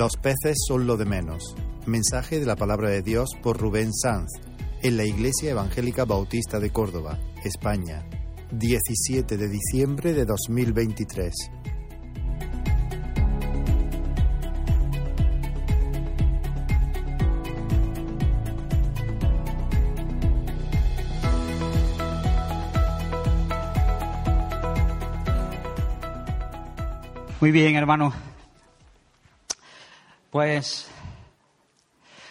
Los peces son lo de menos. Mensaje de la palabra de Dios por Rubén Sanz en la Iglesia Evangélica Bautista de Córdoba, España, 17 de diciembre de 2023. Muy bien, hermano. Pues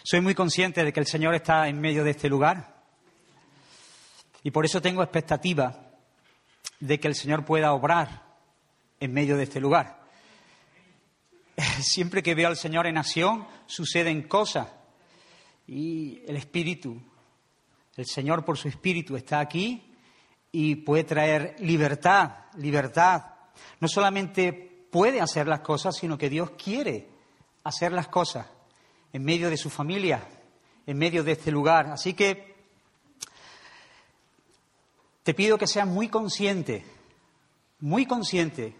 soy muy consciente de que el Señor está en medio de este lugar y por eso tengo expectativa de que el Señor pueda obrar en medio de este lugar. Siempre que veo al Señor en acción suceden cosas y el Espíritu, el Señor por su Espíritu está aquí y puede traer libertad, libertad. No solamente puede hacer las cosas, sino que Dios quiere hacer las cosas en medio de su familia, en medio de este lugar. Así que te pido que seas muy consciente, muy consciente.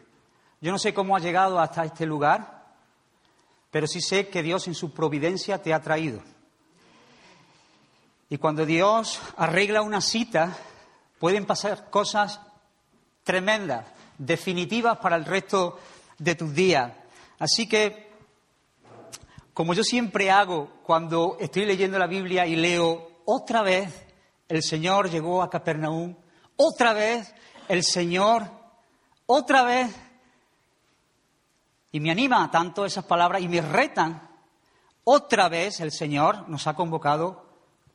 Yo no sé cómo has llegado hasta este lugar, pero sí sé que Dios en su providencia te ha traído. Y cuando Dios arregla una cita, pueden pasar cosas tremendas, definitivas para el resto de tus días. Así que, como yo siempre hago cuando estoy leyendo la Biblia y leo otra vez, el Señor llegó a Capernaum, otra vez el Señor, otra vez, y me anima tanto esas palabras y me retan, otra vez el Señor nos ha convocado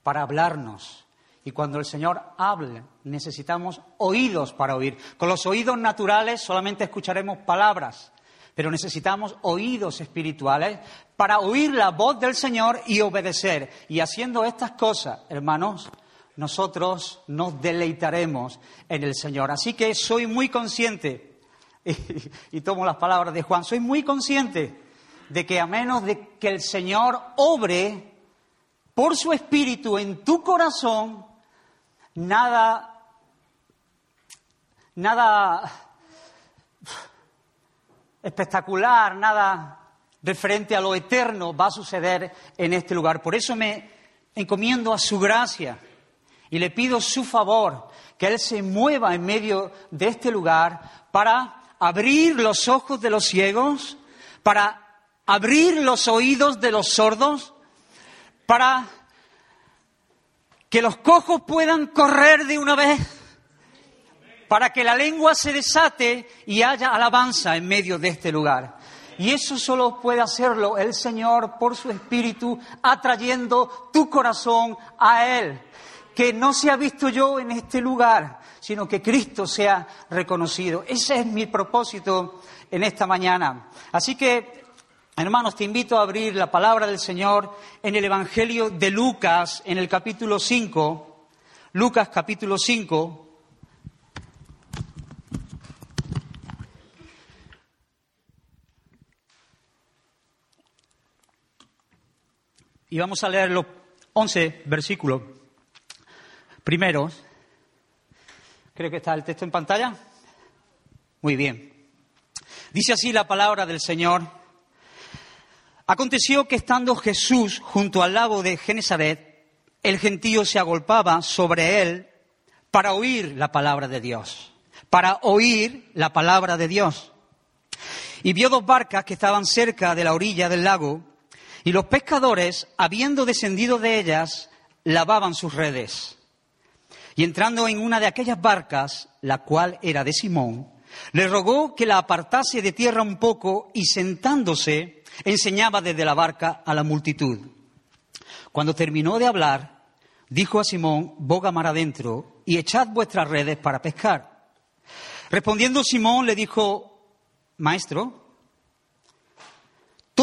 para hablarnos. Y cuando el Señor hable, necesitamos oídos para oír. Con los oídos naturales solamente escucharemos palabras pero necesitamos oídos espirituales para oír la voz del Señor y obedecer. Y haciendo estas cosas, hermanos, nosotros nos deleitaremos en el Señor. Así que soy muy consciente, y, tomo las palabras de Juan, soy muy consciente de que a menos de que el Señor obre por su espíritu en tu corazón, nada, nada espectacular, nada referente a lo eterno va a suceder en este lugar. Por eso me encomiendo a su gracia y le pido su favor, que Él se mueva en medio de este lugar para abrir los ojos de los ciegos, para abrir los oídos de los sordos, para que los cojos puedan correr de una vez para que la lengua se desate y haya alabanza en medio de este lugar. Y eso solo puede hacerlo el Señor por su Espíritu, atrayendo tu corazón a Él. Que no sea visto yo en este lugar, sino que Cristo sea reconocido. Ese es mi propósito en esta mañana. Así que, hermanos, te invito a abrir la palabra del Señor en el Evangelio de Lucas, en el capítulo 5. Lucas capítulo 5. Y vamos a leer los 11 versículos primeros. Creo que está el texto en pantalla. Muy bien. Dice así la palabra del Señor. Aconteció que estando Jesús junto al lago de Genesaret, el gentío se agolpaba sobre él para oír la palabra de Dios, para oír la palabra de Dios. Y vio dos barcas que estaban cerca de la orilla del lago, y los pescadores, habiendo descendido de ellas, lavaban sus redes. Y entrando en una de aquellas barcas, la cual era de Simón, le rogó que la apartase de tierra un poco y sentándose enseñaba desde la barca a la multitud. Cuando terminó de hablar, dijo a Simón, boga mar adentro y echad vuestras redes para pescar. Respondiendo Simón le dijo, Maestro,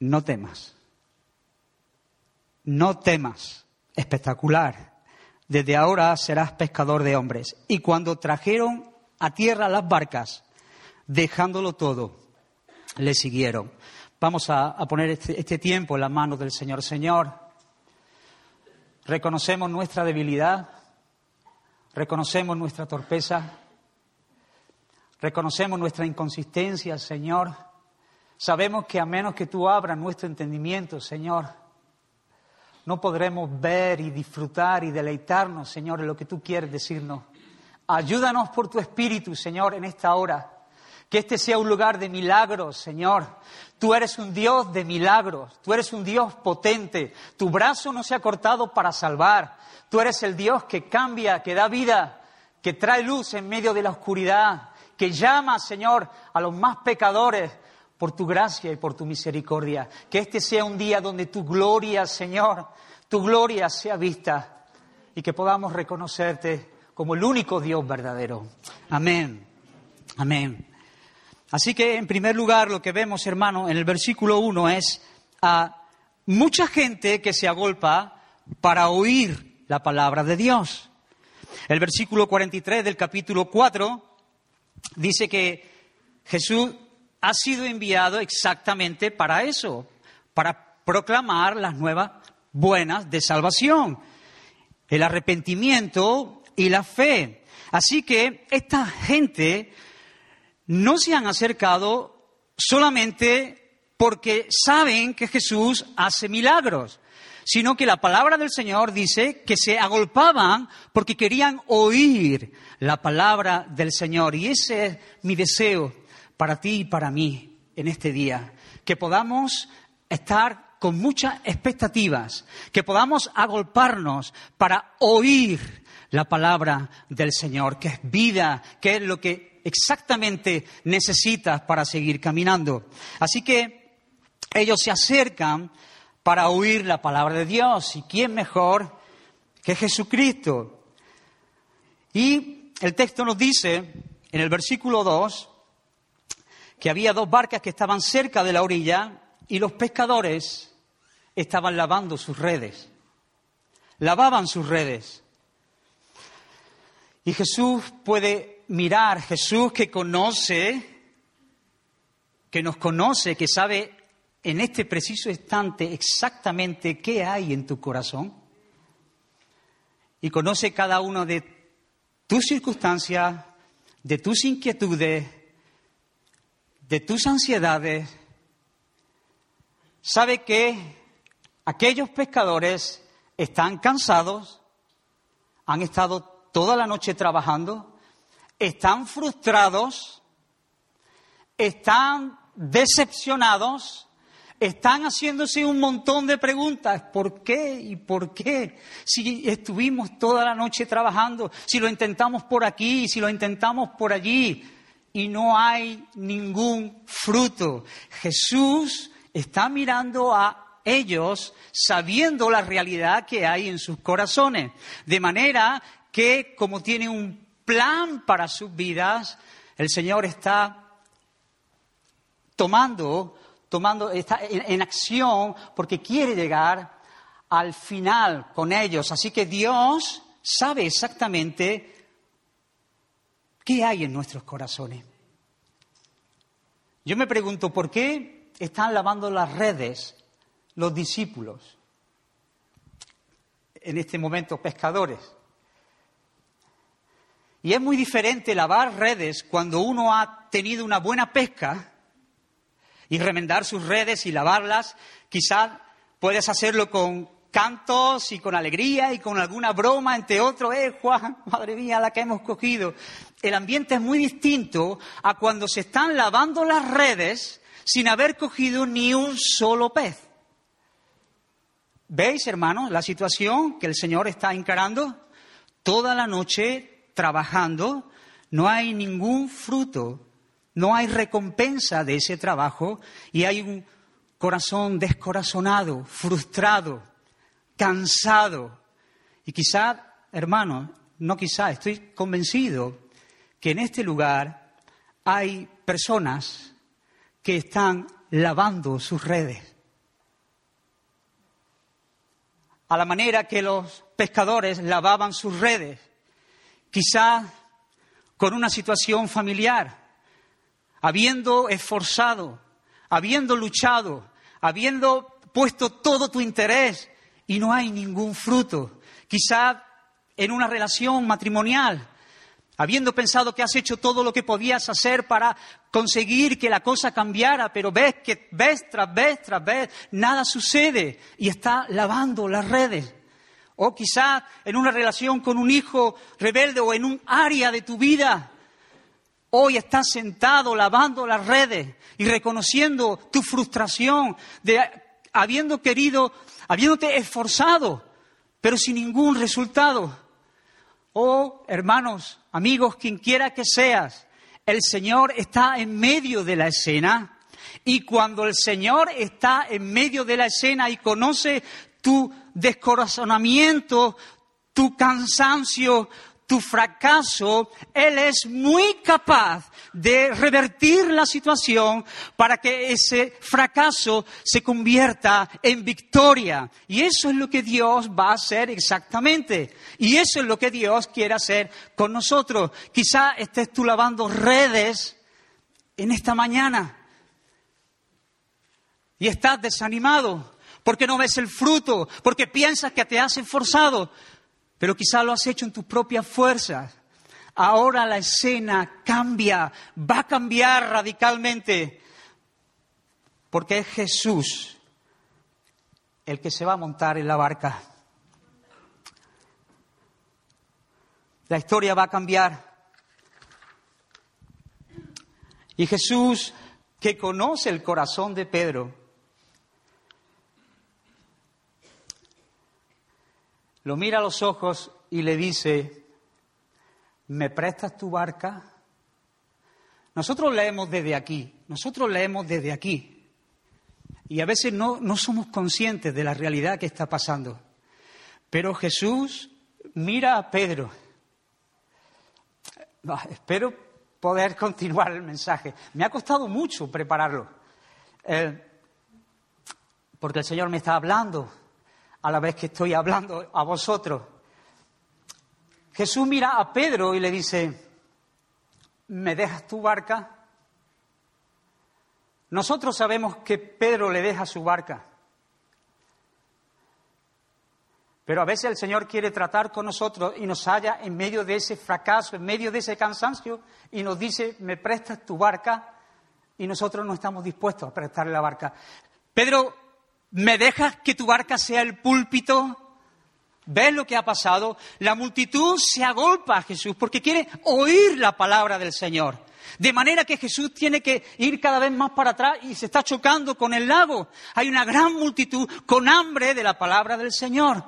no temas, no temas, espectacular, desde ahora serás pescador de hombres. Y cuando trajeron a tierra las barcas, dejándolo todo, le siguieron. Vamos a, poner este, este tiempo en las manos del Señor. Señor, reconocemos nuestra debilidad, reconocemos nuestra torpeza, reconocemos nuestra inconsistencia, Señor. Sabemos que a menos que tú abras nuestro entendimiento, Señor, no podremos ver y disfrutar y deleitarnos, Señor, en lo que tú quieres decirnos. Ayúdanos por tu Espíritu, Señor, en esta hora. Que este sea un lugar de milagros, Señor. Tú eres un Dios de milagros, tú eres un Dios potente, tu brazo no se ha cortado para salvar, tú eres el Dios que cambia, que da vida, que trae luz en medio de la oscuridad, que llama, Señor, a los más pecadores por tu gracia y por tu misericordia. Que este sea un día donde tu gloria, Señor, tu gloria sea vista y que podamos reconocerte como el único Dios verdadero. Amén. Amén. Así que, en primer lugar, lo que vemos, hermano, en el versículo 1 es a mucha gente que se agolpa para oír la palabra de Dios. El versículo 43 del capítulo 4 dice que Jesús ha sido enviado exactamente para eso, para proclamar las nuevas buenas de salvación, el arrepentimiento y la fe. Así que esta gente no se han acercado solamente porque saben que Jesús hace milagros, sino que la palabra del Señor dice que se agolpaban porque querían oír la palabra del Señor. Y ese es mi deseo para ti y para mí en este día, que podamos estar con muchas expectativas, que podamos agolparnos para oír la palabra del Señor, que es vida, que es lo que exactamente necesitas para seguir caminando. Así que ellos se acercan para oír la palabra de Dios. ¿Y quién mejor que Jesucristo? Y el texto nos dice, en el versículo 2, que había dos barcas que estaban cerca de la orilla y los pescadores estaban lavando sus redes. Lavaban sus redes. Y Jesús puede mirar Jesús que conoce, que nos conoce, que sabe en este preciso instante exactamente qué hay en tu corazón y conoce cada uno de tus circunstancias, de tus inquietudes, de tus ansiedades. Sabe que aquellos pescadores están cansados, han estado toda la noche trabajando, están frustrados, están decepcionados, están haciéndose un montón de preguntas. ¿Por qué y por qué? Si estuvimos toda la noche trabajando, si lo intentamos por aquí, si lo intentamos por allí, y no hay ningún fruto. Jesús está mirando a ellos sabiendo la realidad que hay en sus corazones. De manera que, como tiene un plan para sus vidas, el Señor está tomando, tomando, está en, acción porque quiere llegar al final con ellos. Así que Dios sabe exactamente qué hay en nuestros corazones. Yo me pregunto, ¿por qué están lavando las redes los discípulos? En este momento, pescadores. Y es muy diferente lavar redes cuando uno ha tenido una buena pesca y remendar sus redes y lavarlas. Quizás puedes hacerlo con cantos y con alegría y con alguna broma, entre otros, eh, Juan, madre mía, la que hemos cogido. El ambiente es muy distinto a cuando se están lavando las redes sin haber cogido ni un solo pez. ¿Veis, hermanos, la situación que el Señor está encarando? Toda la noche trabajando, no hay ningún fruto, no hay recompensa de ese trabajo y hay un corazón descorazonado, frustrado, cansado. Y quizá, hermano, no quizá, estoy convencido que en este lugar hay personas que están lavando sus redes. A la manera que los pescadores lavaban sus redes. Quizá con una situación familiar, habiendo esforzado, habiendo luchado, habiendo puesto todo tu interés y no hay ningún fruto. Quizá en una relación matrimonial, habiendo pensado que has hecho todo lo que podías hacer para conseguir que la cosa cambiara, pero ves que vez tras vez tras vez nada sucede y está lavando las redes. O quizá en una relación con un hijo rebelde o en un área de tu vida. Hoy estás sentado lavando las redes y reconociendo tu frustración de habiendo querido, habiéndote esforzado, pero sin ningún resultado. Oh, hermanos, amigos, quien quiera que seas, el Señor está en medio de la escena. Y cuando el Señor está en medio de la escena y conoce tu descorazonamiento, tu cansancio, tu fracaso, Él es muy capaz de revertir la situación para que ese fracaso se convierta en victoria. Y eso es lo que Dios va a hacer exactamente. Y eso es lo que Dios quiere hacer con nosotros. Quizá estés tú lavando redes en esta mañana y estás desanimado porque no ves el fruto, porque piensas que te has esforzado pero quizá lo has hecho en tus propias fuerzas. Ahora la escena cambia, va a cambiar radicalmente, porque es Jesús el que se va a montar en la barca. La historia va a cambiar. Y Jesús, que conoce el corazón de Pedro, lo mira a los ojos y le dice, ¿me prestas tu barca? Nosotros leemos desde aquí, nosotros leemos desde aquí. Y a veces no, no somos conscientes de la realidad que está pasando. Pero Jesús mira a Pedro. espero poder continuar el mensaje. Me ha costado mucho prepararlo. Eh, porque el Señor me está hablando a la vez que estoy hablando a vosotros. Jesús mira a Pedro y le dice, ¿me dejas tu barca? Nosotros sabemos que Pedro le deja su barca. Pero a veces el Señor quiere tratar con nosotros y nos halla en medio de ese fracaso, en medio de ese cansancio, y nos dice, me prestas tu barca, y nosotros no estamos dispuestos a prestarle la barca. Pedro ¿Me dejas que tu barca sea el púlpito? ¿Ves lo que ha pasado? La multitud se agolpa a Jesús porque quiere oír la palabra del Señor. De manera que Jesús tiene que ir cada vez más para atrás y se está chocando con el lago. Hay una gran multitud con hambre de la palabra del Señor.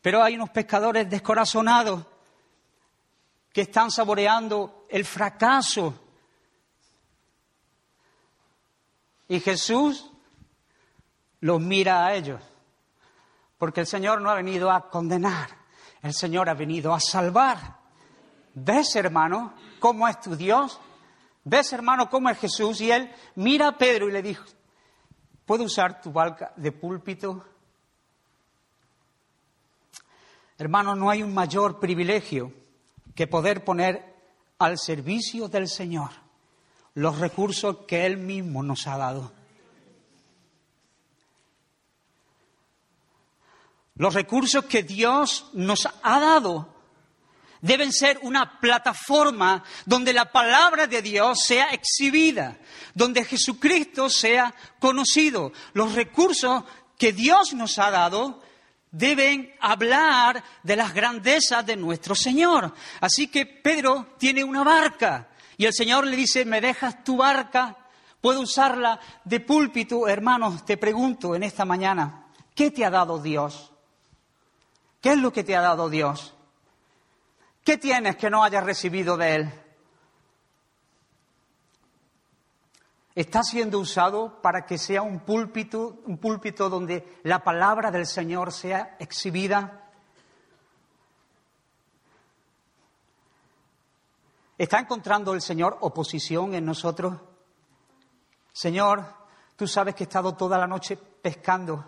Pero hay unos pescadores descorazonados que están saboreando el fracaso. Y Jesús los mira a ellos. Porque el Señor no ha venido a condenar, el Señor ha venido a salvar. ¿Ves, hermano, cómo es tu Dios? ¿Ves, hermano, cómo es Jesús? Y él mira a Pedro y le dijo, ¿puedo usar tu balca de púlpito? Hermano, no hay un mayor privilegio que poder poner al servicio del Señor los recursos que Él mismo nos ha dado. Los recursos que Dios nos ha dado deben ser una plataforma donde la palabra de Dios sea exhibida, donde Jesucristo sea conocido. Los recursos que Dios nos ha dado deben hablar de las grandezas de nuestro Señor. Así que Pedro tiene una barca y el Señor le dice, ¿me dejas tu barca? ¿Puedo usarla de púlpito? Hermanos, te pregunto en esta mañana, ¿Qué te ha dado Dios? ¿Qué es lo que te ha dado Dios? ¿Qué tienes que no hayas recibido de Él? Está siendo usado para que sea un púlpito, un púlpito donde la palabra del Señor sea exhibida. ¿Está encontrando el Señor oposición en nosotros? Señor, tú sabes que he estado toda la noche pescando.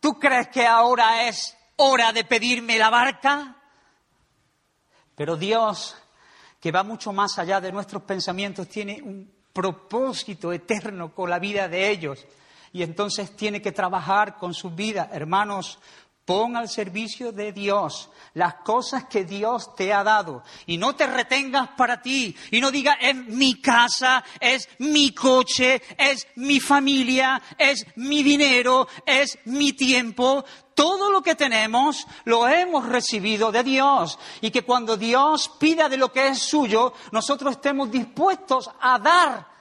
¿Tú crees que ahora es hora de pedirme la barca? Pero Dios, que va mucho más allá de nuestros pensamientos, tiene un propósito eterno con la vida de ellos. Y entonces tiene que trabajar con su vida. Hermanos, pon al servicio de Dios las cosas que Dios te ha dado y no te retengas para ti y no digas es mi casa, es mi coche, es mi familia, es mi dinero, es mi tiempo. Todo lo que tenemos lo hemos recibido de Dios y que cuando Dios pida de lo que es suyo, nosotros estemos dispuestos a dar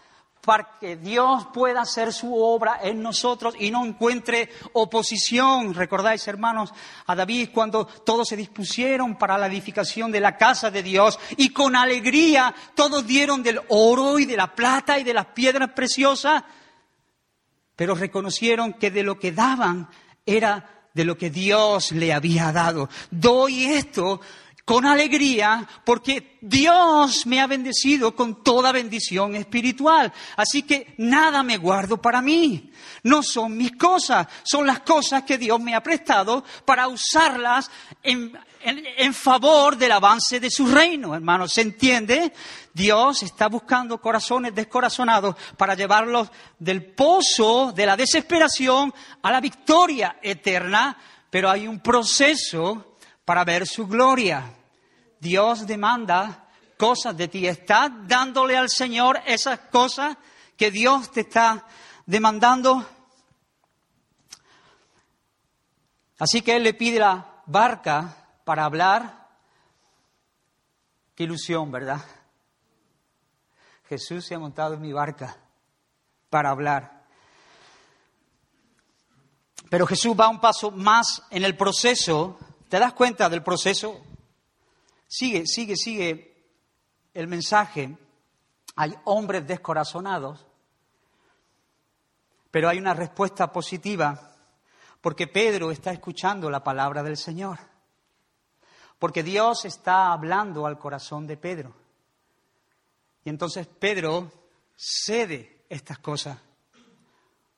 para que Dios pueda hacer su obra en nosotros y no encuentre oposición. Recordáis, hermanos, a David cuando todos se dispusieron para la edificación de la casa de Dios y con alegría todos dieron del oro y de la plata y de las piedras preciosas, pero reconocieron que de lo que daban era de lo que Dios le había dado. Doy esto con alegría porque Dios me ha bendecido con toda bendición espiritual. Así que nada me guardo para mí. No son mis cosas, son las cosas que Dios me ha prestado para usarlas en, favor del avance de su reino. Hermanos, ¿se entiende? Dios está buscando corazones descorazonados para llevarlos del pozo de la desesperación a la victoria eterna, pero hay un proceso para ver su gloria. Dios demanda cosas de ti. ¿Estás dándole al Señor esas cosas que Dios te está demandando? Así que Él le pide la barca para hablar. Qué ilusión, ¿verdad? Jesús se ha montado en mi barca para hablar. Pero Jesús va un paso más en el proceso. ¿Te das cuenta del proceso? Sigue, sigue, sigue el mensaje. Hay hombres descorazonados, pero hay una respuesta positiva, porque Pedro está escuchando la palabra del Señor, porque Dios está hablando al corazón de Pedro. Y entonces Pedro cede estas cosas,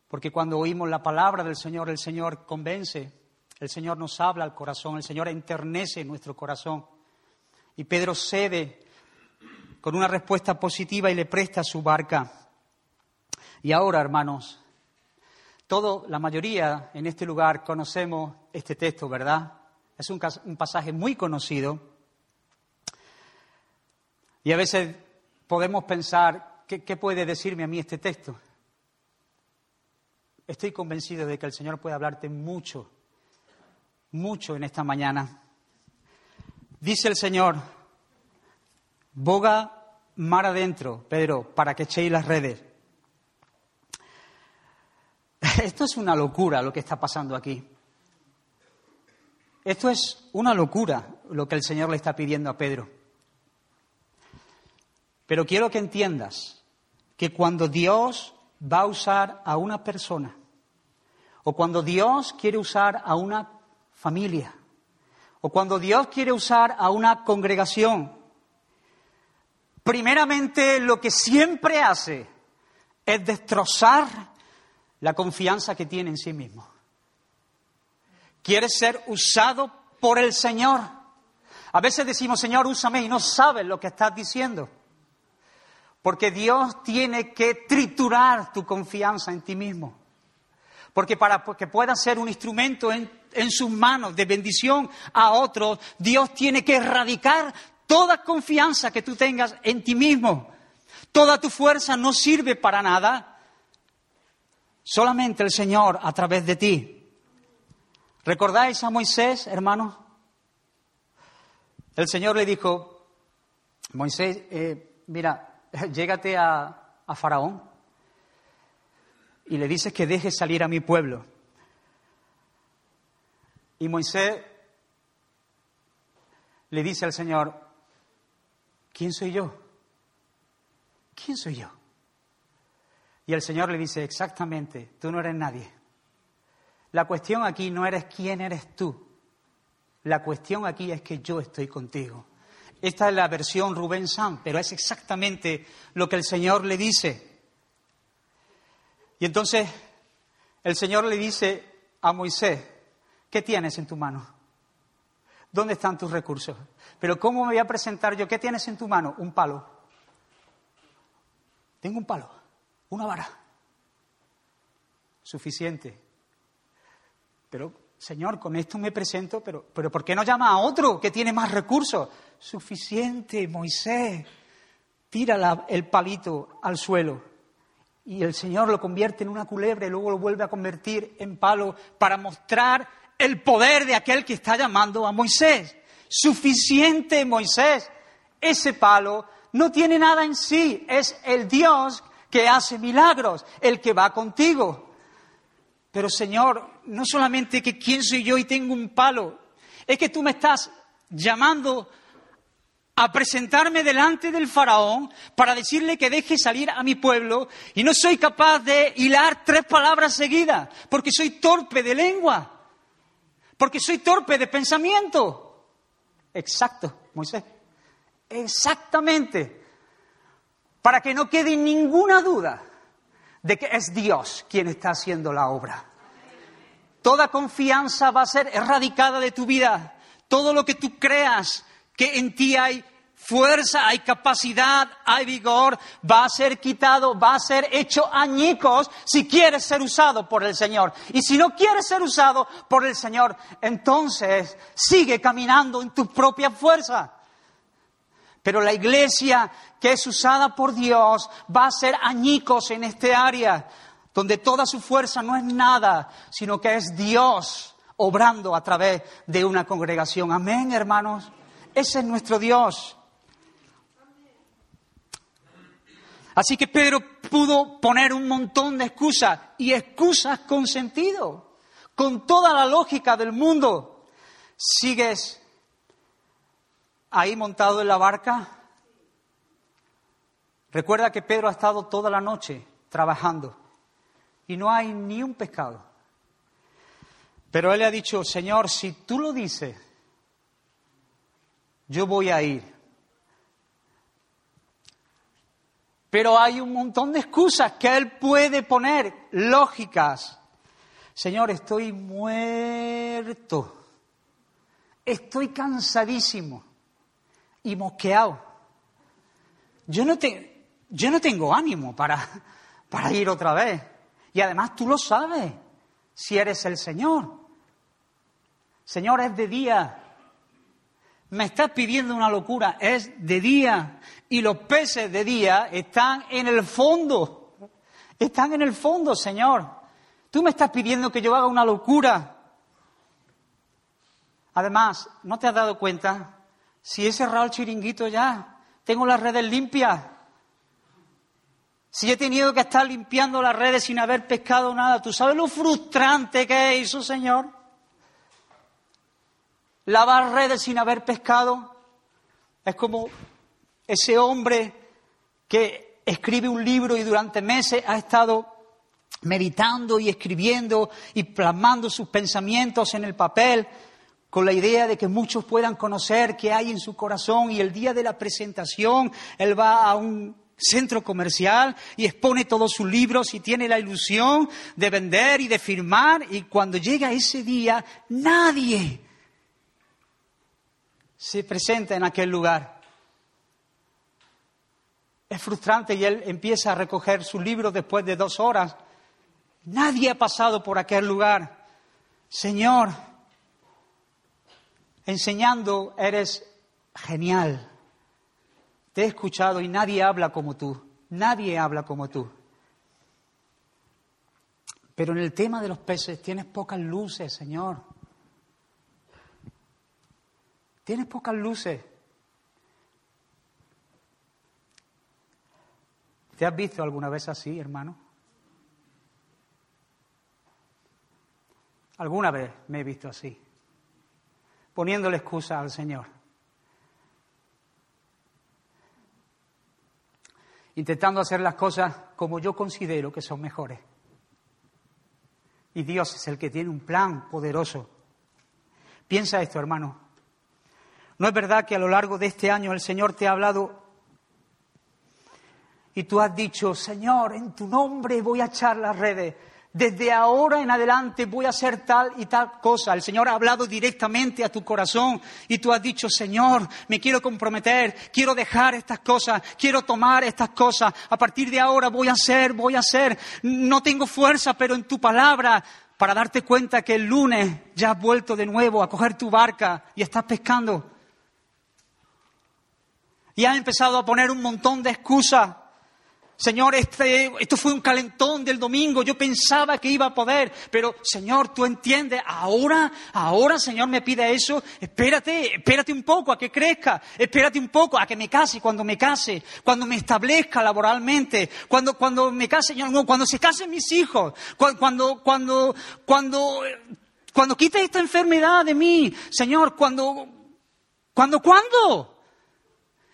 porque cuando oímos la palabra del Señor, el Señor convence, el Señor nos habla al corazón, el Señor enternece nuestro corazón. Y Pedro cede con una respuesta positiva y le presta su barca. Y ahora, hermanos, todo, la mayoría en este lugar conocemos este texto, ¿verdad? Es un, pasaje muy conocido. Y a veces podemos pensar, ¿qué, ¿qué puede decirme a mí este texto? Estoy convencido de que el Señor puede hablarte mucho, mucho en esta mañana. Dice el Señor, boga mar adentro, Pedro, para que echéis las redes. Esto es una locura lo que está pasando aquí. Esto es una locura lo que el Señor le está pidiendo a Pedro. Pero quiero que entiendas que cuando Dios va a usar a una persona, o cuando Dios quiere usar a una familia, o cuando Dios quiere usar a una congregación, primeramente lo que siempre hace es destrozar la confianza que tiene en sí mismo. Quiere ser usado por el Señor. A veces decimos, Señor, úsame y no sabes lo que estás diciendo. Porque Dios tiene que triturar tu confianza en ti mismo. Porque para que pueda ser un instrumento en, sus manos de bendición a otros, Dios tiene que erradicar toda confianza que tú tengas en ti mismo. Toda tu fuerza no sirve para nada. Solamente el Señor a través de ti. ¿Recordáis a Moisés, hermano? El Señor le dijo, Moisés, eh, mira, llégate a Faraón y le dices que deje salir a mi pueblo. Y Moisés le dice al Señor, ¿quién soy yo? ¿Quién soy yo? Y el Señor le dice, exactamente, tú no eres nadie. La cuestión aquí no eres quién eres tú. La cuestión aquí es que yo estoy contigo. Esta es la versión Rubén Sam, pero es exactamente lo que el Señor le dice. Y entonces el Señor le dice a Moisés, ¿qué tienes en tu mano? ¿Dónde están tus recursos? Pero ¿cómo me voy a presentar yo? ¿Qué tienes en tu mano? Un palo. Tengo un palo, una vara. Suficiente. Pero, Señor, con esto me presento, pero, pero ¿por qué no llama a otro que tiene más recursos? Suficiente, Moisés. Tira el palito al suelo y el Señor lo convierte en una culebra y luego lo vuelve a convertir en palo para mostrar el poder de aquel que está llamando a Moisés. Suficiente, Moisés. Ese palo no tiene nada en sí, es el Dios que hace milagros, el que va contigo. Pero Señor, no solamente que quién soy yo y tengo un palo, es que tú me estás llamando a presentarme delante del faraón para decirle que deje salir a mi pueblo y no soy capaz de hilar tres palabras seguidas porque soy torpe de lengua, porque soy torpe de pensamiento. Exacto, Moisés. Exactamente. Para que no quede ninguna duda de que es Dios quien está haciendo la obra. Toda confianza va a ser erradicada de tu vida. Todo lo que tú creas que en ti hay fuerza, hay capacidad, hay vigor, va a ser quitado, va a ser hecho añicos si quieres ser usado por el Señor. Y si no quieres ser usado por el Señor, entonces sigue caminando en tu propia fuerza. Pero la iglesia que es usada por Dios va a ser añicos en este área, donde toda su fuerza no es nada, sino que es Dios obrando a través de una congregación. Amén, hermanos. Ese es nuestro Dios. Así que Pedro pudo poner un montón de excusas y excusas con sentido, con toda la lógica del mundo. Sigues ahí montado en la barca. Recuerda que Pedro ha estado toda la noche trabajando y no hay ni un pescado. Pero él le ha dicho, Señor, si tú lo dices, yo voy a ir. Pero hay un montón de excusas que él puede poner, lógicas. Señor, estoy muerto. Estoy cansadísimo y mosqueado. Yo no, te, yo no tengo ánimo para, para ir otra vez. Y además tú lo sabes, si eres el Señor. Señor, es de día. Me estás pidiendo una locura, es de día. Y los peces de día están en el fondo. Están en el fondo, Señor. Tú me estás pidiendo que yo haga una locura. Además, ¿no te has dado cuenta si he cerrado el chiringuito ya, tengo las redes limpias. Si he tenido que estar limpiando las redes sin haber pescado nada, ¿tú sabes lo frustrante que es eso, Señor? Lavar redes sin haber pescado. Es como ese hombre que escribe un libro y durante meses ha estado meditando y escribiendo y plasmando sus pensamientos en el papel con la idea de que muchos puedan conocer qué hay en su corazón y el día de la presentación él va a un centro comercial y expone todos sus libros y tiene la ilusión de vender y de firmar y cuando llega ese día nadie se presenta en aquel lugar. Es frustrante y él empieza a recoger sus libros después de dos horas. Nadie ha pasado por aquel lugar. Señor, enseñando eres genial. Te he escuchado y nadie habla como tú. Nadie habla como tú. Pero en el tema de los peces tienes pocas luces, Señor. Tienes pocas luces. ¿Te has visto alguna vez así, hermano? Alguna vez me he visto así. poniéndole excusa al Señor. Intentando hacer las cosas como yo considero que son mejores. Y Dios es el que tiene un plan poderoso. Piensa esto, hermano. ¿No es verdad que a lo largo de este año el Señor te ha hablado y tú has dicho, Señor, en tu nombre voy a echar las redes? Desde ahora en adelante voy a hacer tal y tal cosa. El Señor ha hablado directamente a tu corazón y tú has dicho, Señor, me quiero comprometer, quiero dejar estas cosas, quiero tomar estas cosas. A partir de ahora voy a hacer, voy a hacer. No tengo fuerza, pero en tu palabra para darte cuenta que el lunes ya has vuelto de nuevo a coger tu barca y estás pescando. Y has empezado a poner un montón de excusas Señor, este, esto fue un calentón del domingo, yo pensaba que iba a poder, pero Señor, tú entiendes, ahora, ahora Señor me pide eso, espérate, espérate un poco a que crezca, espérate un poco a que me case, cuando me case, cuando me establezca laboralmente, cuando, cuando me case, Señor, no, cuando se casen mis hijos, cuando, cuando, cuando, cuando, cuando quite esta enfermedad de mí, Señor, cuando, cuando, cuándo?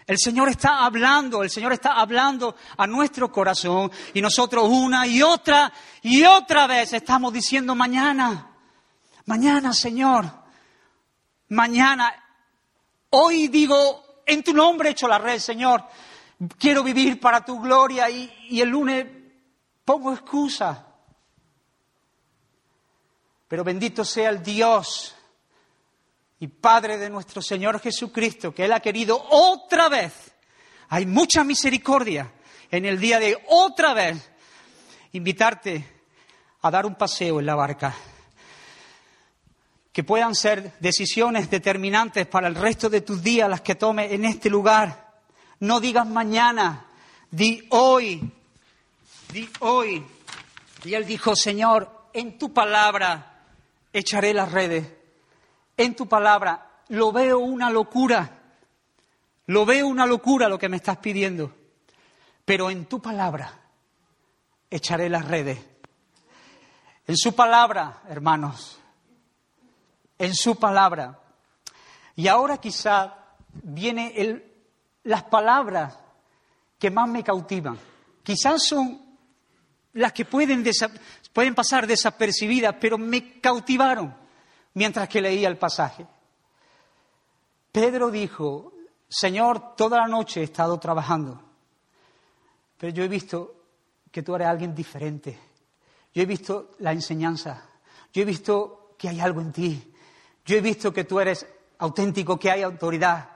El Señor está hablando, el Señor está hablando a nuestro corazón y nosotros una y otra y otra vez estamos diciendo mañana, mañana Señor, mañana, hoy digo, en tu nombre he hecho la red, Señor, quiero vivir para tu gloria y, y el lunes pongo excusa. Pero bendito sea el Dios y Padre de nuestro Señor Jesucristo, que Él ha querido otra vez, hay mucha misericordia en el día de otra vez, invitarte a dar un paseo en la barca. Que puedan ser decisiones determinantes para el resto de tus días las que tomes en este lugar. No digas mañana, di hoy, di hoy. Y él dijo, Señor, en tu palabra echaré las redes en tu palabra, lo veo una locura. Lo veo una locura lo que me estás pidiendo. Pero en tu palabra echaré las redes. En su palabra, hermanos. En su palabra. Y ahora quizá vienen las palabras que más me cautivan. Quizás son las que pueden, pueden pasar desapercibidas, pero me cautivaron mientras que leía el pasaje. Pedro dijo, Señor, toda la noche he estado trabajando, pero yo he visto que tú eres alguien diferente. Yo he visto la enseñanza, yo he visto que hay algo en ti, yo he visto que tú eres auténtico, que hay autoridad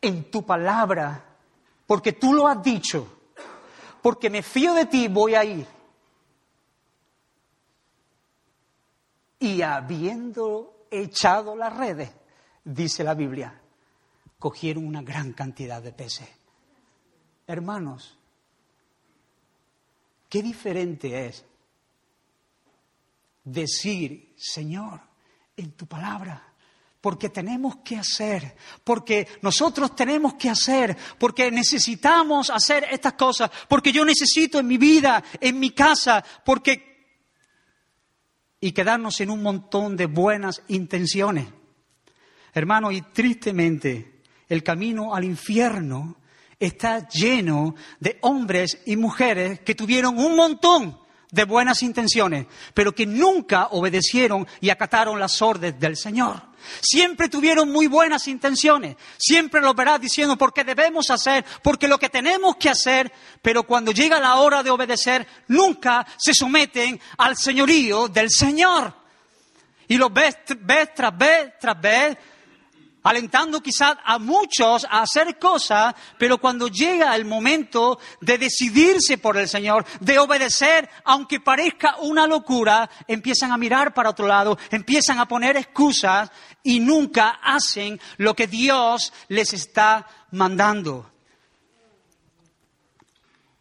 en tu palabra, porque tú lo has dicho, porque me fío de ti, voy a ir. Y habiendo echado las redes, dice la Biblia, cogieron una gran cantidad de peces. Hermanos, qué diferente es decir, Señor, en tu palabra, porque tenemos que hacer, porque nosotros tenemos que hacer, porque necesitamos hacer estas cosas, porque yo necesito en mi vida, en mi casa, porque y quedarnos en un montón de buenas intenciones. Hermano, y tristemente el camino al infierno está lleno de hombres y mujeres que tuvieron un montón de buenas intenciones, pero que nunca obedecieron y acataron las órdenes del Señor. Siempre tuvieron muy buenas intenciones, siempre lo verás diciendo porque debemos hacer, porque lo que tenemos que hacer, pero cuando llega la hora de obedecer, nunca se someten al señorío del Señor. Y lo ves, ves tras vez tras vez alentando quizás a muchos a hacer cosas, pero cuando llega el momento de decidirse por el Señor, de obedecer, aunque parezca una locura, empiezan a mirar para otro lado, empiezan a poner excusas y nunca hacen lo que Dios les está mandando.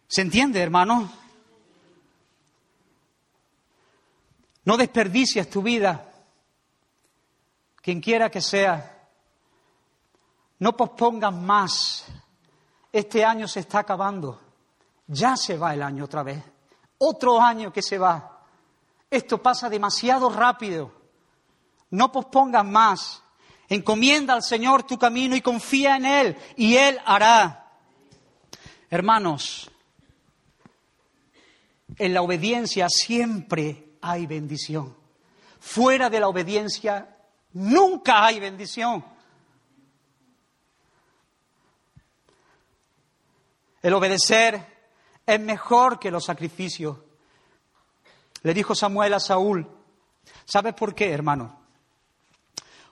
¿Se entiende, hermano? No desperdicies tu vida, quien quiera que sea. No pospongas más. Este año se está acabando. Ya se va el año otra vez. Otro año que se va. Esto pasa demasiado rápido. No pospongas más. Encomienda al Señor tu camino y confía en Él y Él hará. Hermanos, en la obediencia siempre hay bendición. Fuera de la obediencia nunca hay bendición. El obedecer es mejor que los sacrificios. Le dijo Samuel a Saúl, ¿sabes por qué, hermano?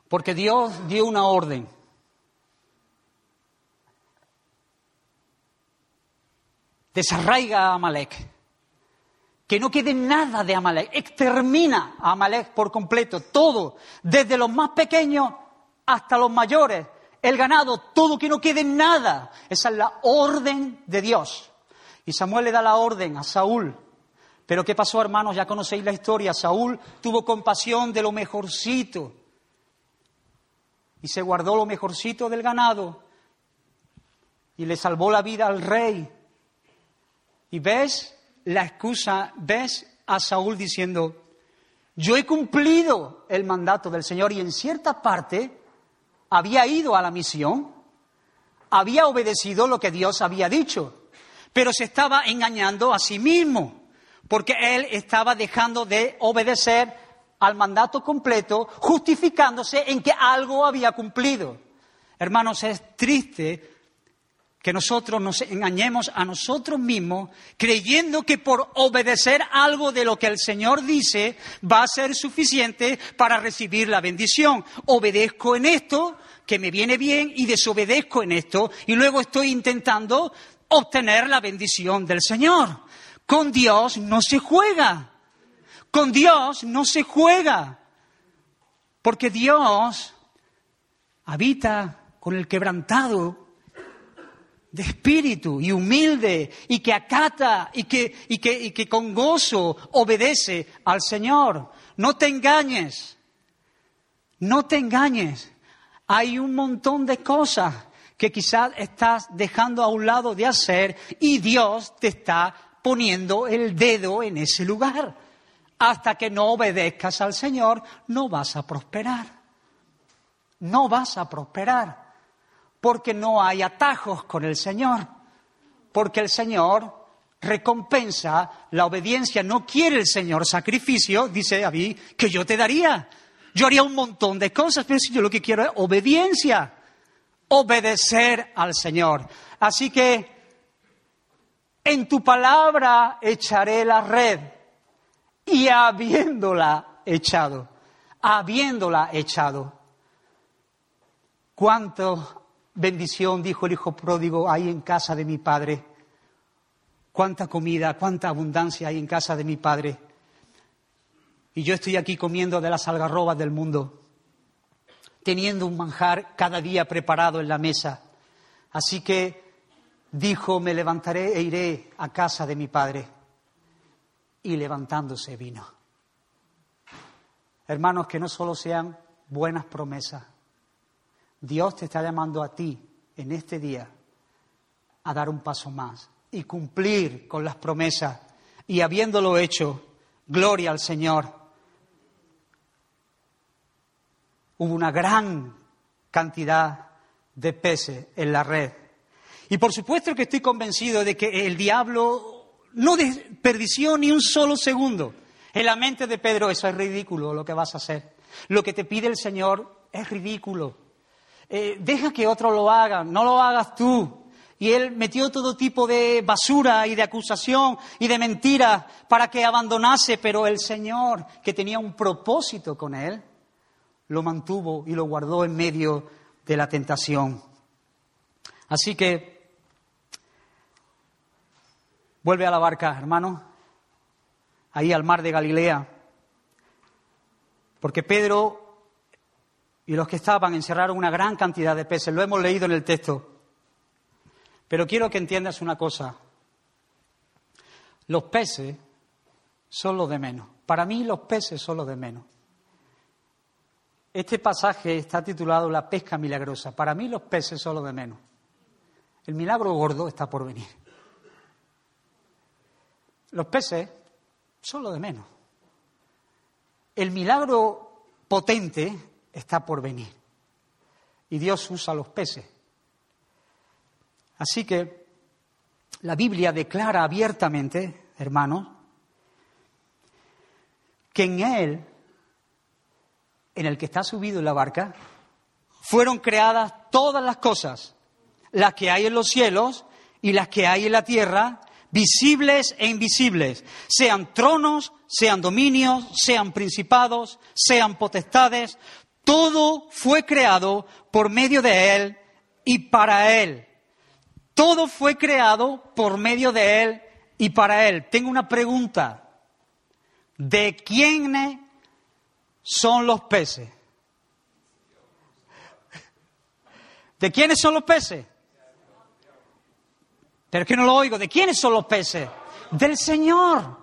Porque Dios dio una orden. Desarraiga a Amalek. Que no quede nada de Amalek. Extermina a Amalek por completo. Todo. Desde los más pequeños hasta los mayores. El ganado. Todo. Que no quede nada. Esa es la orden de Dios. Y Samuel le da la orden a Saúl. Pero ¿qué pasó, hermanos? Ya conocéis la historia. Saúl tuvo compasión de lo mejorcito y se guardó lo mejorcito del ganado y le salvó la vida al rey. Y ves la excusa, ves a Saúl diciendo, yo he cumplido el mandato del Señor y en cierta parte había ido a la misión, había obedecido lo que Dios había dicho, pero se estaba engañando a sí mismo, porque él estaba dejando de obedecer al mandato completo, justificándose en que algo había cumplido. Hermanos, es triste que nosotros nos engañemos a nosotros mismos creyendo que por obedecer algo de lo que el Señor dice va a ser suficiente para recibir la bendición. Obedezco en esto, que me viene bien, y desobedezco en esto, y luego estoy intentando obtener la bendición del Señor. Con Dios no se juega. Con Dios no se juega, porque Dios habita con el quebrantado de espíritu y humilde y que acata y que, y que, y que con gozo obedece al Señor. No te engañes, no te engañes. Hay un montón de cosas que quizás estás dejando a un lado de hacer y Dios te está poniendo el dedo en ese lugar hasta que no obedezcas al Señor, no vas a prosperar. No vas a prosperar. Porque no hay atajos con el Señor. Porque el Señor recompensa la obediencia. No quiere el Señor sacrificio, dice David, que yo te daría. Yo haría un montón de cosas, pero si yo lo que quiero es obediencia. Obedecer al Señor. Así que en tu palabra echaré la red y habiéndola echado, habiéndola echado. Cuánto bendición, dijo el hijo pródigo, hay en casa de mi padre. Cuánta comida, cuánta abundancia hay en casa de mi padre. Y yo estoy aquí comiendo de las algarrobas del mundo, teniendo un manjar cada día preparado en la mesa. Así que dijo, me levantaré e iré a casa de mi padre y levantándose vino. Hermanos, que no solo sean buenas promesas, Dios te está llamando a ti en este día a dar un paso más y cumplir con las promesas y habiéndolo hecho, gloria al Señor. Hubo una gran cantidad de peces en la red. Y por supuesto que estoy convencido de que el diablo no desperdició ni un solo segundo. En la mente de Pedro eso es ridículo lo que vas a hacer. Lo que te pide el Señor es ridículo. Eh, deja que otros lo hagan, no lo hagas tú. Y él metió todo tipo de basura y de acusación y de mentira para que abandonase, pero el Señor, que tenía un propósito con él, lo mantuvo y lo guardó en medio de la tentación. Así que Vuelve a la barca, hermano, ahí al mar de Galilea, porque Pedro y los que estaban encerraron una gran cantidad de peces, lo hemos leído en el texto. Pero quiero que entiendas una cosa, los peces son los de menos. Para mí los peces son los de menos. Este pasaje está titulado La pesca milagrosa. Para mí los peces son los de menos. El milagro gordo está por venir. Los peces son lo de menos. El milagro potente está por venir. y Dios usa los peces. Así que la Biblia declara abiertamente, hermanos, que en Él, en el que está subido en la barca, fueron creadas todas las cosas, las que hay en los cielos y las que hay en la tierra, visibles e invisibles, sean tronos, sean dominios, sean principados, sean potestades, todo fue creado por medio de Él y para Él. Todo fue creado por medio de Él y para Él. Tengo una pregunta. ¿De quiénes son los peces? ¿De quiénes son los peces? Pero que no lo oigo. ¿De quiénes son los peces? Del Señor.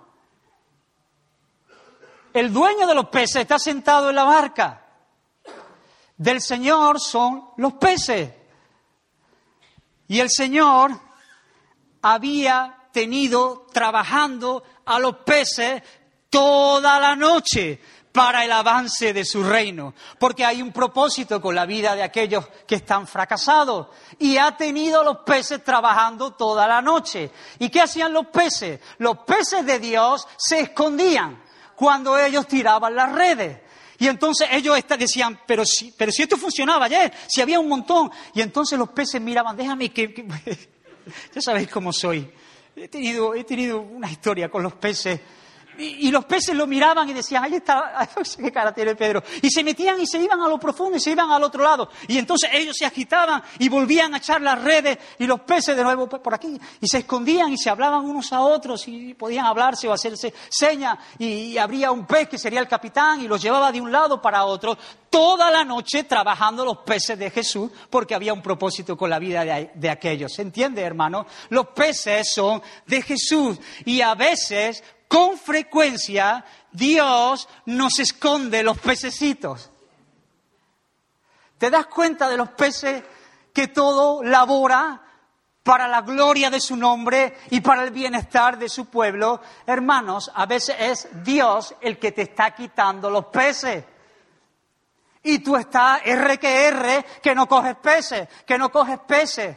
El dueño de los peces está sentado en la barca. Del Señor son los peces. Y el Señor había tenido trabajando a los peces toda la noche para el avance de su reino, porque hay un propósito con la vida de aquellos que están fracasados. Y ha tenido los peces trabajando toda la noche. ¿Y qué hacían los peces? Los peces de Dios se escondían cuando ellos tiraban las redes. Y entonces ellos decían, pero si, pero si esto funcionaba ayer, si había un montón. Y entonces los peces miraban, déjame que... ya sabéis cómo soy. He tenido, he tenido una historia con los peces y, los peces lo miraban y decían, ahí está, qué cara tiene Pedro. Y se metían y se iban a lo profundo y se iban al otro lado. Y entonces ellos se agitaban y volvían a echar las redes y los peces de nuevo por aquí. Y se escondían y se hablaban unos a otros y podían hablarse o hacerse señas. Y, habría un pez que sería el capitán y los llevaba de un lado para otro. Toda la noche trabajando los peces de Jesús porque había un propósito con la vida de, de aquellos. ¿Se entiende, hermano? Los peces son de Jesús y a veces con frecuencia Dios nos esconde los pececitos. ¿Te das cuenta de los peces que todo labora para la gloria de su nombre y para el bienestar de su pueblo? Hermanos, a veces es Dios el que te está quitando los peces. Y tú estás R que R, que no coges peces, que no coges peces.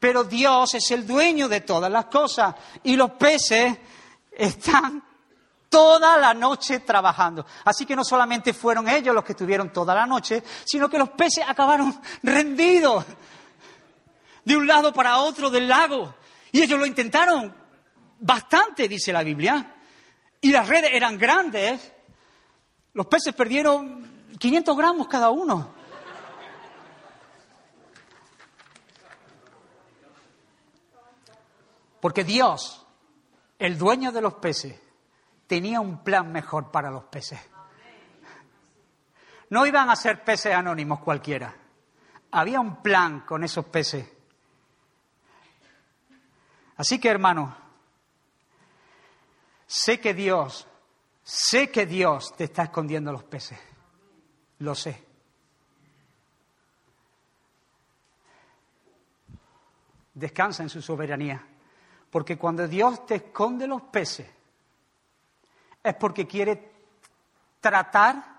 Pero Dios es el dueño de todas las cosas. Y los peces están toda la noche trabajando. Así que no solamente fueron ellos los que estuvieron toda la noche, sino que los peces acabaron rendidos de un lado para otro del lago. Y ellos lo intentaron bastante, dice la Biblia. Y las redes eran grandes. Los peces perdieron 500 gramos cada uno. Porque Dios el dueño de los peces tenía un plan mejor para los peces. No iban a ser peces anónimos cualquiera. Había un plan con esos peces. Así que, hermano, sé que Dios, sé que Dios te está escondiendo los peces. Lo sé. Descansa en su soberanía. Porque cuando Dios te esconde los peces, es porque quiere tratar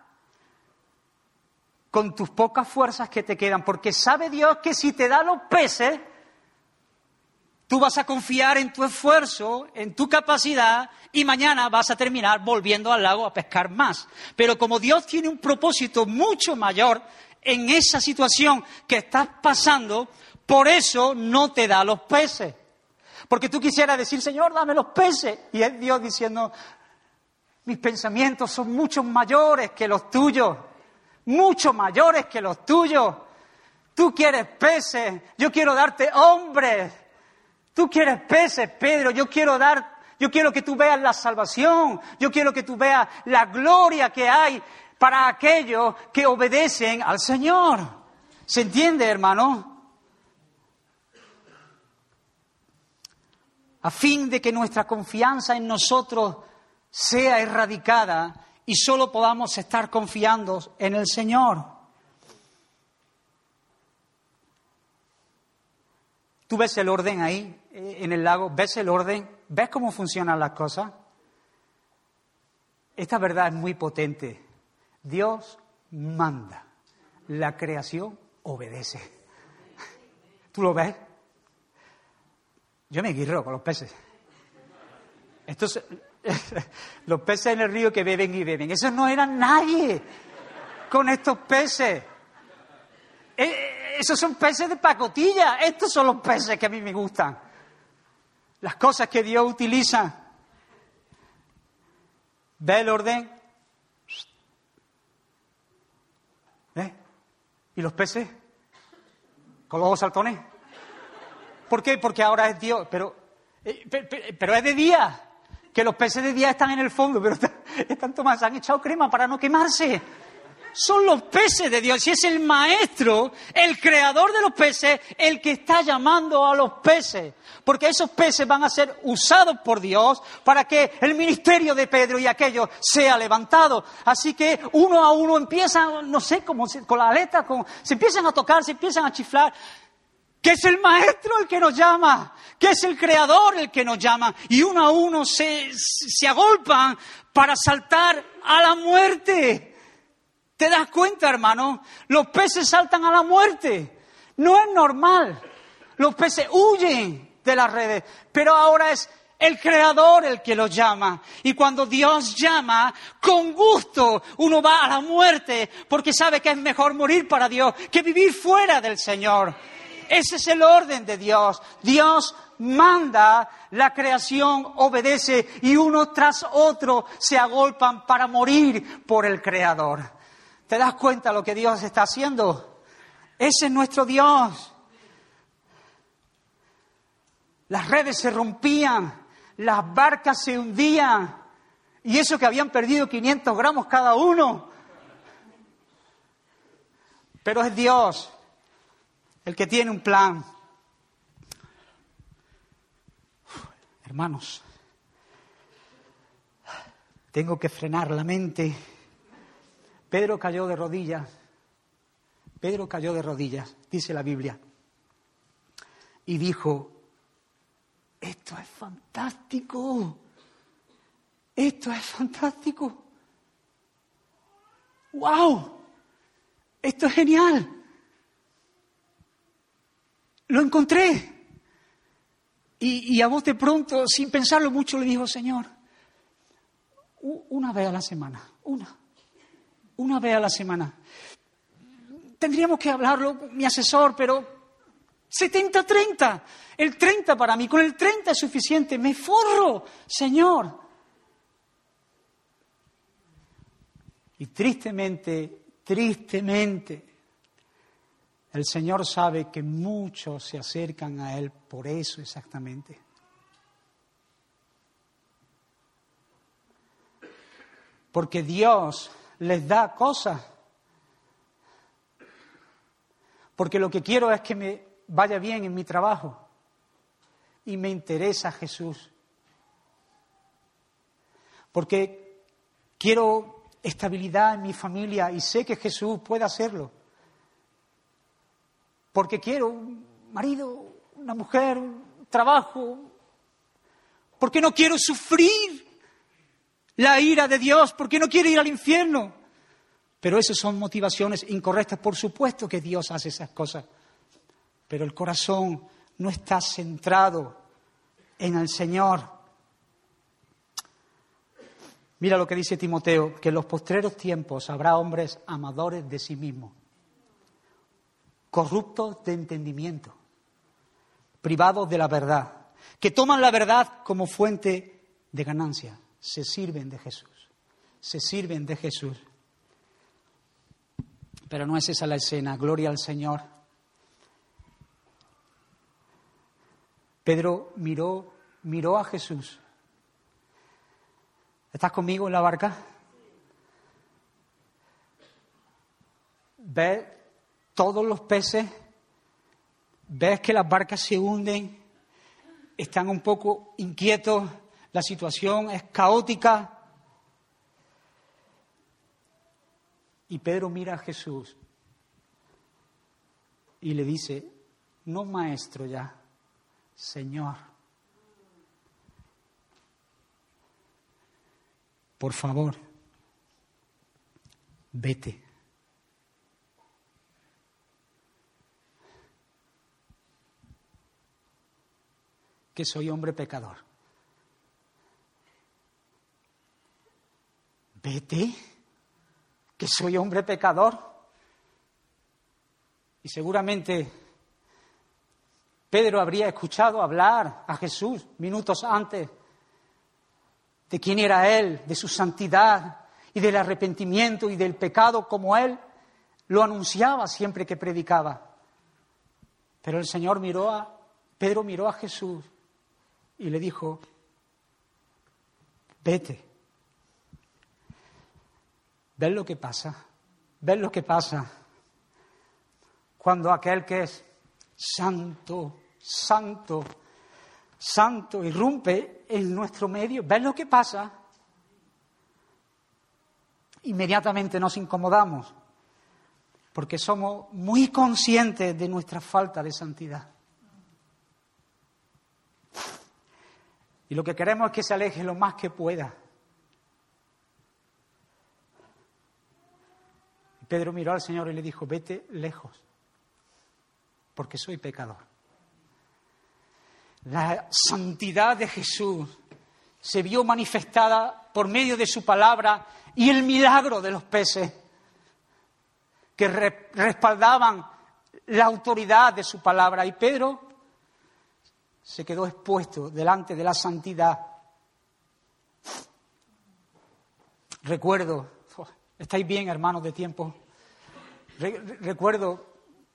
con tus pocas fuerzas que te quedan. Porque sabe Dios que si te da los peces, tú vas a confiar en tu esfuerzo, en tu capacidad, y mañana vas a terminar volviendo al lago a pescar más. Pero como Dios tiene un propósito mucho mayor en esa situación que estás pasando, por eso no te da los peces. Porque tú quisieras decir, Señor, dame los peces. Y es Dios diciendo, mis pensamientos son mucho mayores que los tuyos, mucho mayores que los tuyos. Tú quieres peces, yo quiero darte hombres. Tú quieres peces, Pedro, yo quiero dar, yo quiero que tú veas la salvación, yo quiero que tú veas la gloria que hay para aquellos que obedecen al Señor. ¿Se entiende, hermano? A fin de que nuestra confianza en nosotros sea erradicada y solo podamos estar confiando en el Señor. ¿Tú ves el orden ahí eh, en el lago? ¿Ves el orden? ¿Ves cómo funcionan las cosas? Esta verdad es muy potente. Dios manda, la creación obedece. ¿Tú lo ves? Yo me guirro con los peces. Estos, los peces en el río que beben y beben, esos no eran nadie con estos peces. Eh, esos son peces de pacotilla. Estos son los peces que a mí me gustan. Las cosas que Dios utiliza. ¿Ve el orden? ¿Eh? ¿Y los peces? ¿Con los saltones? ¿Por qué? Porque ahora es Dios. Pero, eh, pero, es de día. Que los peces de día están en el fondo, pero están tomando, han echado crema para no quemarse son los peces de Dios y es el maestro, el creador de los peces, el que está llamando a los peces. Porque esos peces van a ser usados por Dios para que el ministerio de Pedro y aquello sea levantado. Así que uno a uno empiezan, no sé, como con la aleta, se empiezan a tocar, se empiezan a chiflar. Que es el maestro el que nos llama, que es el creador el que nos llama. Y uno a uno se, se agolpan para saltar a la muerte. ¿Te das cuenta, hermano? Los peces saltan a la muerte. No es normal. Los peces huyen de las redes, pero ahora es el creador el que los llama. Y cuando Dios llama, con gusto uno va a la muerte, porque sabe que es mejor morir para Dios que vivir fuera del Señor. Ese es el orden de Dios. Dios manda, la creación obedece y uno tras otro se agolpan para morir por el Creador. ¿Te das cuenta lo que Dios está haciendo? Ese es nuestro Dios. Las redes se rompían, las barcas se hundían, y eso que habían perdido 500 gramos cada uno. Pero es Dios el que tiene un plan. hermanos, tengo que frenar la mente Pedro cayó de rodillas. Pedro cayó de rodillas, dice la Biblia. Y dijo, esto es fantástico. Esto es fantástico. ¡Wow! Esto es genial. Lo encontré. Y, a vos de pronto, sin pensarlo mucho, le dijo, Señor, una vez a la semana, una una vez a la semana. Tendríamos que hablarlo, mi asesor, pero 70-30. El 30 para mí, con el 30 es suficiente. Me forro, Señor. Y tristemente, tristemente, el Señor sabe que muchos se acercan a Él por eso exactamente. Porque Dios les da cosas. Porque lo que quiero es que me vaya bien en mi trabajo. Y me interesa Jesús. Porque quiero estabilidad en mi familia y sé que Jesús puede hacerlo. Porque quiero un marido, una mujer, un trabajo. Porque no quiero sufrir la ira de Dios, porque no quiere ir al infierno. Pero esas son motivaciones incorrectas. Por supuesto que Dios hace esas cosas. Pero el corazón no está centrado en el Señor. Mira lo que dice Timoteo, que en los postreros tiempos habrá hombres amadores de sí mismos, corruptos de entendimiento, privados de la verdad, que toman la verdad como fuente de ganancia se sirven de Jesús, se sirven de Jesús. Pero no es esa la escena, gloria al Señor. Pedro miró, miró a Jesús. ¿Estás conmigo en la barca? ¿Ves todos los peces? ¿Ves que las barcas se hunden? Están un poco inquietos la situación es caótica. Y Pedro mira a Jesús y le dice, no maestro ya, Señor, por favor, vete. Que soy hombre pecador. Vete, que soy hombre pecador. Y seguramente Pedro habría escuchado hablar a Jesús minutos antes de quién era Él, de su santidad y del arrepentimiento y del pecado como Él lo anunciaba siempre que predicaba. Pero el Señor miró a, Pedro miró a Jesús y le dijo, vete. ¿Ves lo que pasa? ¿Ves lo que pasa? Cuando aquel que es santo, santo, santo irrumpe en nuestro medio, ¿ves lo que pasa? Inmediatamente nos incomodamos porque somos muy conscientes de nuestra falta de santidad. Y lo que queremos es que se aleje lo más que pueda. Pedro miró al Señor y le dijo, vete lejos, porque soy pecador. La santidad de Jesús se vio manifestada por medio de su palabra y el milagro de los peces que respaldaban la autoridad de su palabra. Y Pedro se quedó expuesto delante de la santidad. Recuerdo, estáis bien hermanos de tiempo, recuerdo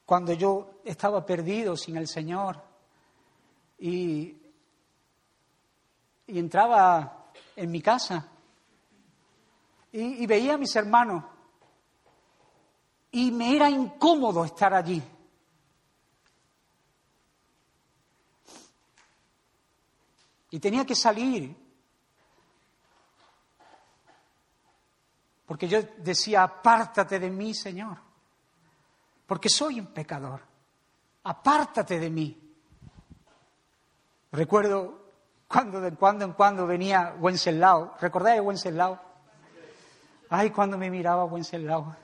cuando yo estaba perdido sin el Señor y, entraba en mi casa y veía a mis hermanos y me era incómodo estar allí. Y tenía que salir. Porque yo decía, apártate de mí, Señor. Porque soy un pecador. Apártate de mí. Recuerdo cuando de cuando en cuando venía Wenceslao. ¿Recordáis a Wenceslao? Ay, cuando me miraba Wenceslao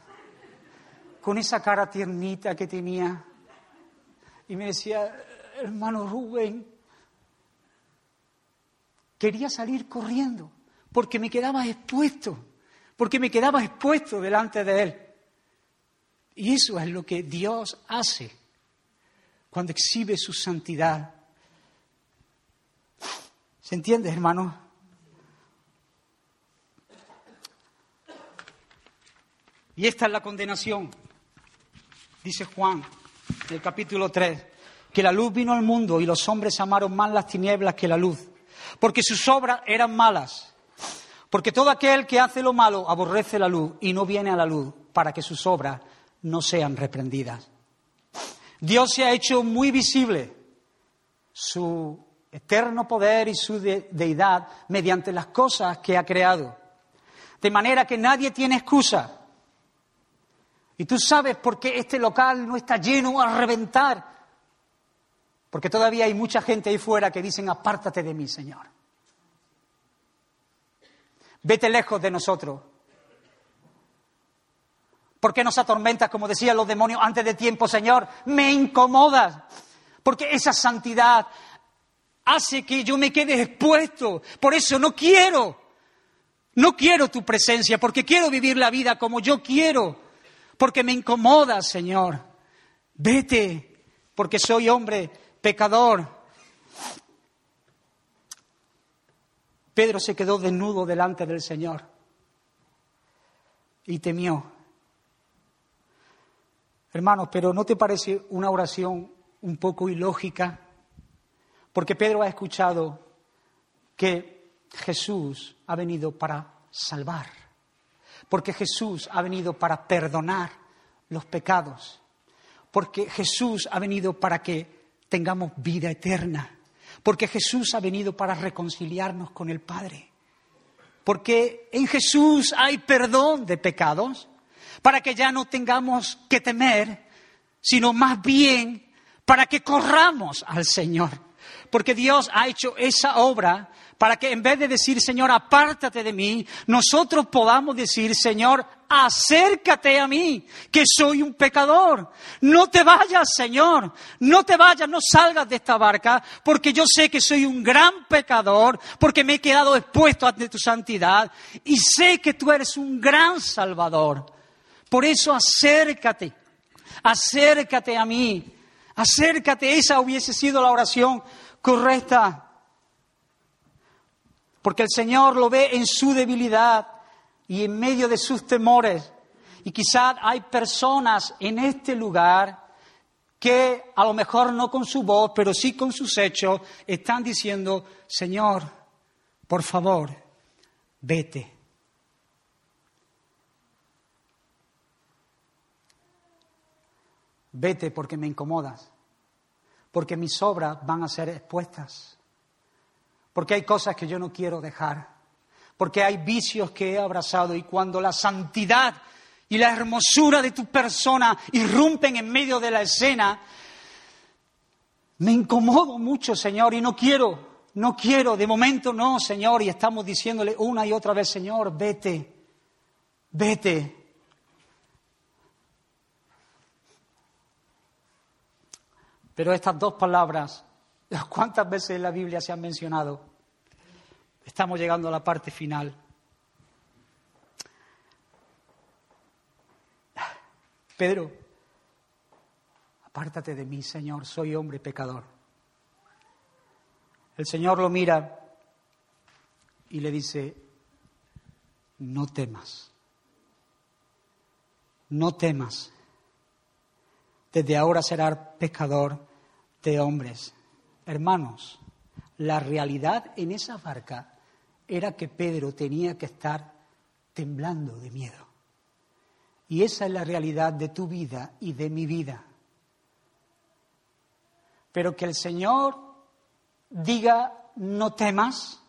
con esa cara tiernita que tenía. Y me decía, hermano Rubén, quería salir corriendo porque me quedaba expuesto, porque me quedaba expuesto delante de él. Y eso es lo que Dios hace cuando exhibe su santidad. ¿Se entiende, hermano? Y esta es la condenación dice Juan, en el capítulo 3, que la luz vino al mundo y los hombres amaron más las tinieblas que la luz, porque sus obras eran malas. Porque todo aquel que hace lo malo aborrece la luz y no viene a la luz para que sus obras no sean reprendidas. Dios se ha hecho muy visible su eterno poder y su deidad mediante las cosas que ha creado. De manera que nadie tiene excusa y tú sabes por qué este local no está lleno a reventar. Porque todavía hay mucha gente ahí fuera que dicen, apártate de mí, Señor. Vete lejos de nosotros. ¿Por qué nos atormentas, como decían los demonios antes de tiempo, Señor? Me incomodas. Porque esa santidad hace que yo me quede expuesto. Por eso no quiero. No quiero tu presencia, porque quiero vivir la vida como yo quiero porque me incomoda, Señor. Vete, porque soy hombre pecador. Pedro se quedó desnudo delante del Señor y temió. Hermanos, pero ¿no te parece una oración un poco ilógica? Porque Pedro ha escuchado que Jesús ha venido para salvar porque Jesús ha venido para perdonar los pecados, porque Jesús ha venido para que tengamos vida eterna, porque Jesús ha venido para reconciliarnos con el Padre, porque en Jesús hay perdón de pecados, para que ya no tengamos que temer, sino más bien para que corramos al Señor, porque Dios ha hecho esa obra para que en vez de decir, Señor, apártate de mí, nosotros podamos decir, Señor, acércate a mí, que soy un pecador. No te vayas, Señor, no te vayas, no salgas de esta barca, porque yo sé que soy un gran pecador, porque me he quedado expuesto ante tu santidad y sé que tú eres un gran salvador. Por eso acércate, acércate a mí, acércate, esa hubiese sido la oración correcta porque el Señor lo ve en su debilidad y en medio de sus temores. Y quizás hay personas en este lugar que a lo mejor no con su voz, pero sí con sus hechos, están diciendo, Señor, por favor, vete. Vete porque me incomodas, porque mis obras van a ser expuestas porque hay cosas que yo no quiero dejar, porque hay vicios que he abrazado y cuando la santidad y la hermosura de tu persona irrumpen en medio de la escena, me incomodo mucho, Señor, y no quiero, no quiero, de momento no, Señor, y estamos diciéndole una y otra vez, Señor, vete, vete. Pero estas dos palabras ¿Cuántas veces en la Biblia se han mencionado? Estamos llegando a la parte final. Pedro, apártate de mí, Señor, soy hombre pecador. El Señor lo mira y le dice, no temas, no temas, desde ahora serás pecador de hombres. Hermanos, la realidad en esa barca era que Pedro tenía que estar temblando de miedo. Y esa es la realidad de tu vida y de mi vida. Pero que el Señor diga no temas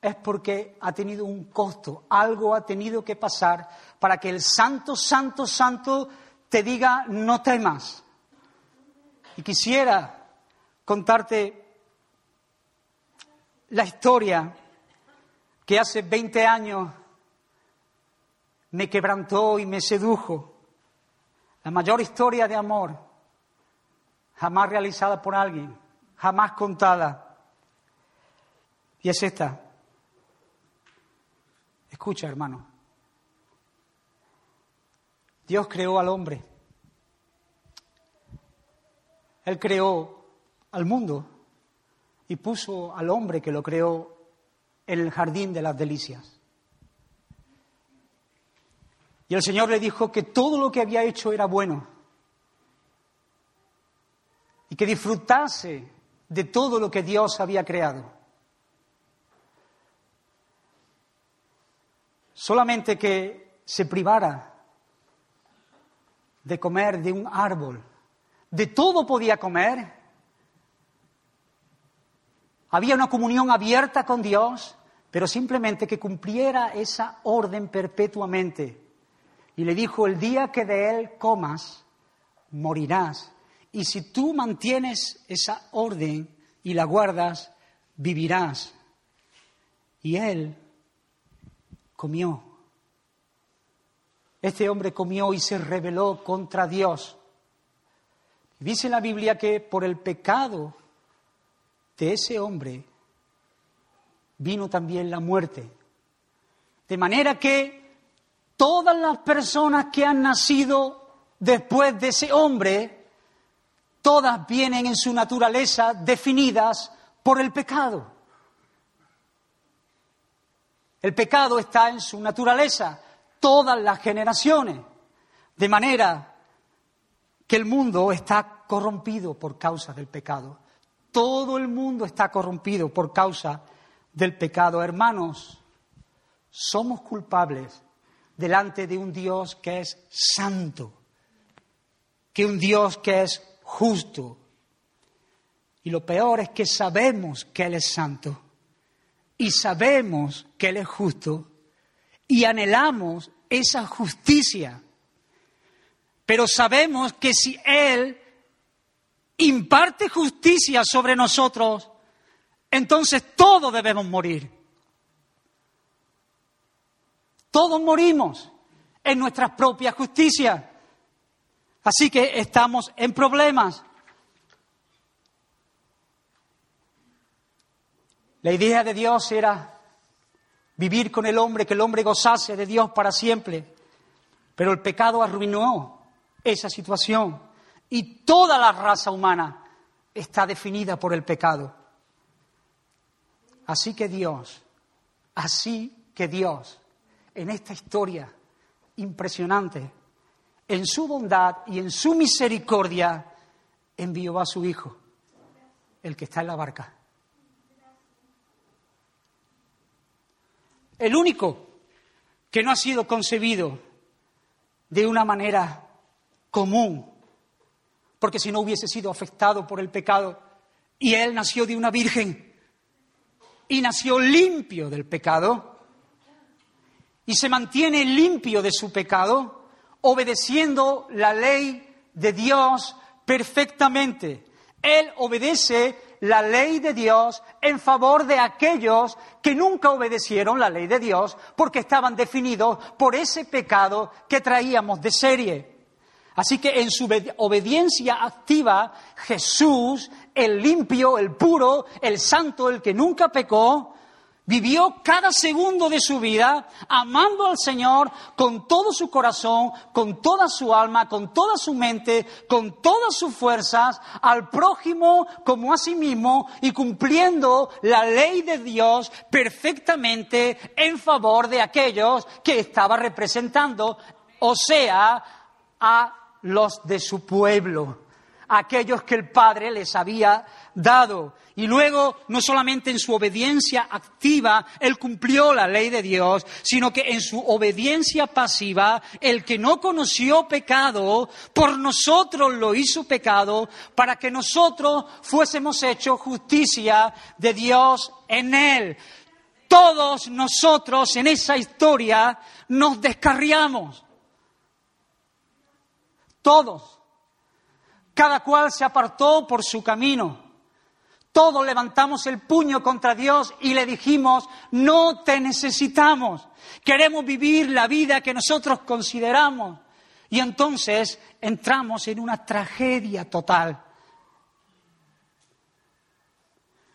es porque ha tenido un costo, algo ha tenido que pasar para que el santo, santo, santo te diga no temas. Y quisiera contarte la historia que hace 20 años me quebrantó y me sedujo. La mayor historia de amor jamás realizada por alguien, jamás contada. Y es esta. Escucha, hermano. Dios creó al hombre él creó al mundo y puso al hombre que lo creó en el jardín de las delicias. Y el Señor le dijo que todo lo que había hecho era bueno y que disfrutase de todo lo que Dios había creado. Solamente que se privara de comer de un árbol de todo podía comer. Había una comunión abierta con Dios, pero simplemente que cumpliera esa orden perpetuamente. Y le dijo, el día que de él comas, morirás. Y si tú mantienes esa orden y la guardas, vivirás. Y él comió. Este hombre comió y se rebeló contra Dios. Dice la Biblia que por el pecado de ese hombre vino también la muerte. De manera que todas las personas que han nacido después de ese hombre, todas vienen en su naturaleza definidas por el pecado. El pecado está en su naturaleza, todas las generaciones. De manera que el mundo está corrompido por causa del pecado. Todo el mundo está corrompido por causa del pecado. Hermanos, somos culpables delante de un Dios que es santo, que un Dios que es justo. Y lo peor es que sabemos que Él es santo y sabemos que Él es justo y anhelamos esa justicia pero sabemos que si Él imparte justicia sobre nosotros, entonces todos debemos morir. Todos morimos en nuestras propias justicias. Así que estamos en problemas. La idea de Dios era vivir con el hombre, que el hombre gozase de Dios para siempre. Pero el pecado arruinó esa situación y toda la raza humana está definida por el pecado. Así que Dios, así que Dios, en esta historia impresionante, en su bondad y en su misericordia, envió a su Hijo, el que está en la barca. El único que no ha sido concebido de una manera común, porque si no hubiese sido afectado por el pecado, y él nació de una virgen, y nació limpio del pecado, y se mantiene limpio de su pecado, obedeciendo la ley de Dios perfectamente. Él obedece la ley de Dios en favor de aquellos que nunca obedecieron la ley de Dios porque estaban definidos por ese pecado que traíamos de serie. Así que en su obediencia activa, Jesús, el limpio, el puro, el santo, el que nunca pecó, Vivió cada segundo de su vida amando al Señor con todo su corazón, con toda su alma, con toda su mente, con todas sus fuerzas, al prójimo como a sí mismo y cumpliendo la ley de Dios perfectamente en favor de aquellos que estaba representando, o sea, a los de su pueblo, aquellos que el Padre les había dado. Y luego, no solamente en su obediencia activa, Él cumplió la ley de Dios, sino que en su obediencia pasiva, el que no conoció pecado, por nosotros lo hizo pecado, para que nosotros fuésemos hechos justicia de Dios en Él. Todos nosotros en esa historia nos descarriamos. Todos. Cada cual se apartó por su camino. Todos levantamos el puño contra Dios y le dijimos, no te necesitamos, queremos vivir la vida que nosotros consideramos. Y entonces entramos en una tragedia total.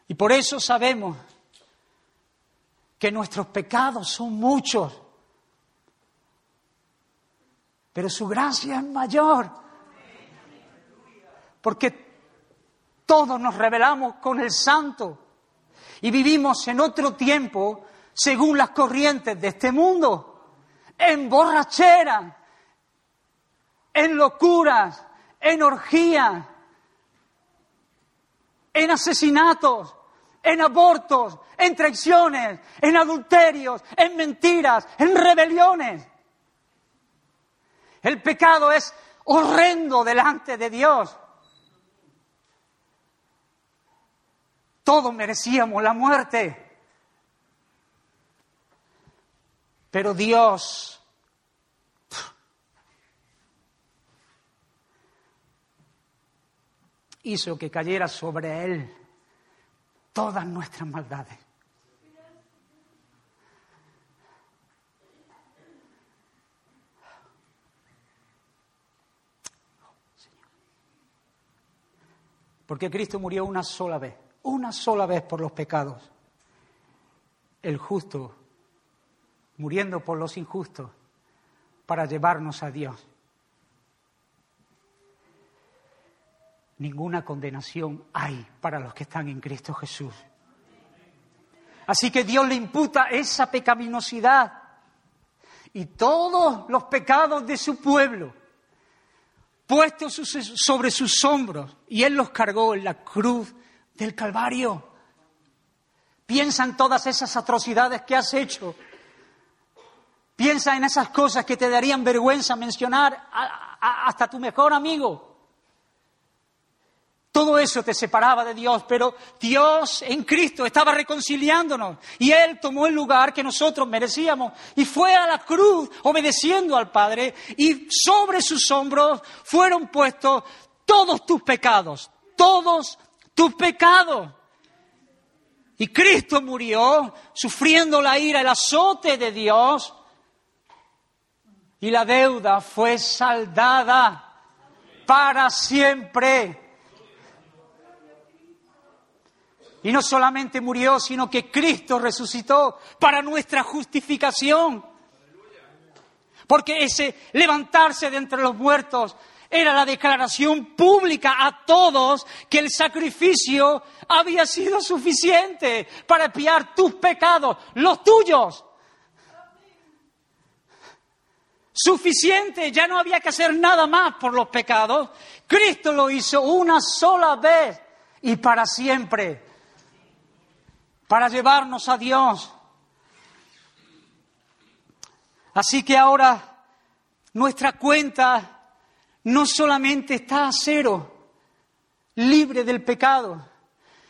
Y por eso sabemos que nuestros pecados son muchos, pero su gracia es mayor. Porque todos nos rebelamos con el santo y vivimos en otro tiempo según las corrientes de este mundo, en borrachera, en locuras, en orgías, en asesinatos, en abortos, en traiciones, en adulterios, en mentiras, en rebeliones. El pecado es horrendo delante de Dios. Todos merecíamos la muerte. Pero Dios hizo que cayera sobre Él todas nuestras maldades. Porque Cristo murió una sola vez una sola vez por los pecados. El justo muriendo por los injustos para llevarnos a Dios. Ninguna condenación hay para los que están en Cristo Jesús. Así que Dios le imputa esa pecaminosidad y todos los pecados de su pueblo puestos sobre sus hombros y Él los cargó en la cruz del Calvario. Piensa en todas esas atrocidades que has hecho. Piensa en esas cosas que te darían vergüenza mencionar hasta tu mejor amigo. Todo eso te separaba de Dios, pero Dios en Cristo estaba reconciliándonos y Él tomó el lugar que nosotros merecíamos y fue a la cruz obedeciendo al Padre y sobre sus hombros fueron puestos todos tus pecados, todos tus pecados. Y Cristo murió sufriendo la ira, el azote de Dios. Y la deuda fue saldada para siempre. Y no solamente murió, sino que Cristo resucitó para nuestra justificación. Porque ese levantarse de entre los muertos era la declaración pública a todos que el sacrificio había sido suficiente para espiar tus pecados, los tuyos. Suficiente, ya no había que hacer nada más por los pecados. Cristo lo hizo una sola vez y para siempre, para llevarnos a Dios. Así que ahora nuestra cuenta no solamente está a cero, libre del pecado,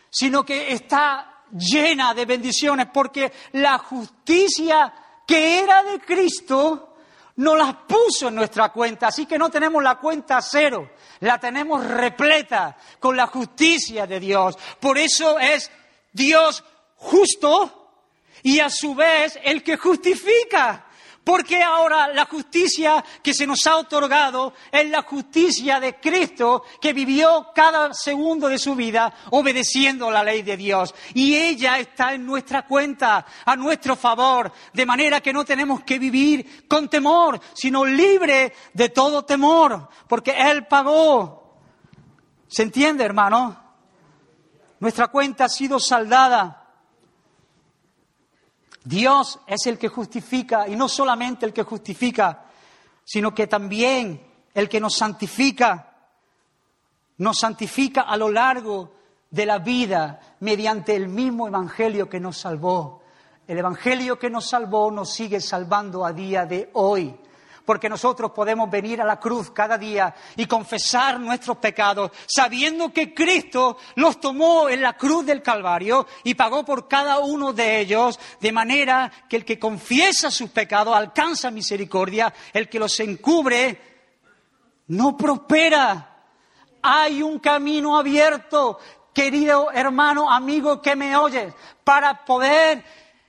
sino que está llena de bendiciones, porque la justicia que era de Cristo nos las puso en nuestra cuenta, así que no tenemos la cuenta cero, la tenemos repleta con la justicia de Dios. Por eso es Dios justo y a su vez el que justifica. Porque ahora la justicia que se nos ha otorgado es la justicia de Cristo que vivió cada segundo de su vida obedeciendo la ley de Dios. Y ella está en nuestra cuenta, a nuestro favor, de manera que no tenemos que vivir con temor, sino libre de todo temor, porque Él pagó. ¿Se entiende, hermano? Nuestra cuenta ha sido saldada. Dios es el que justifica y no solamente el que justifica, sino que también el que nos santifica. Nos santifica a lo largo de la vida mediante el mismo Evangelio que nos salvó. El Evangelio que nos salvó nos sigue salvando a día de hoy porque nosotros podemos venir a la cruz cada día y confesar nuestros pecados, sabiendo que Cristo los tomó en la cruz del Calvario y pagó por cada uno de ellos, de manera que el que confiesa sus pecados alcanza misericordia, el que los encubre no prospera. Hay un camino abierto, querido hermano, amigo que me oyes, para poder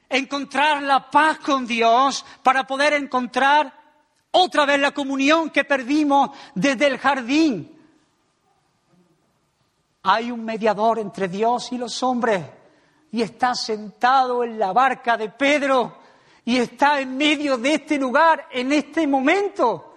encontrar la paz con Dios, para poder encontrar otra vez la comunión que perdimos desde el jardín. Hay un mediador entre Dios y los hombres y está sentado en la barca de Pedro y está en medio de este lugar en este momento.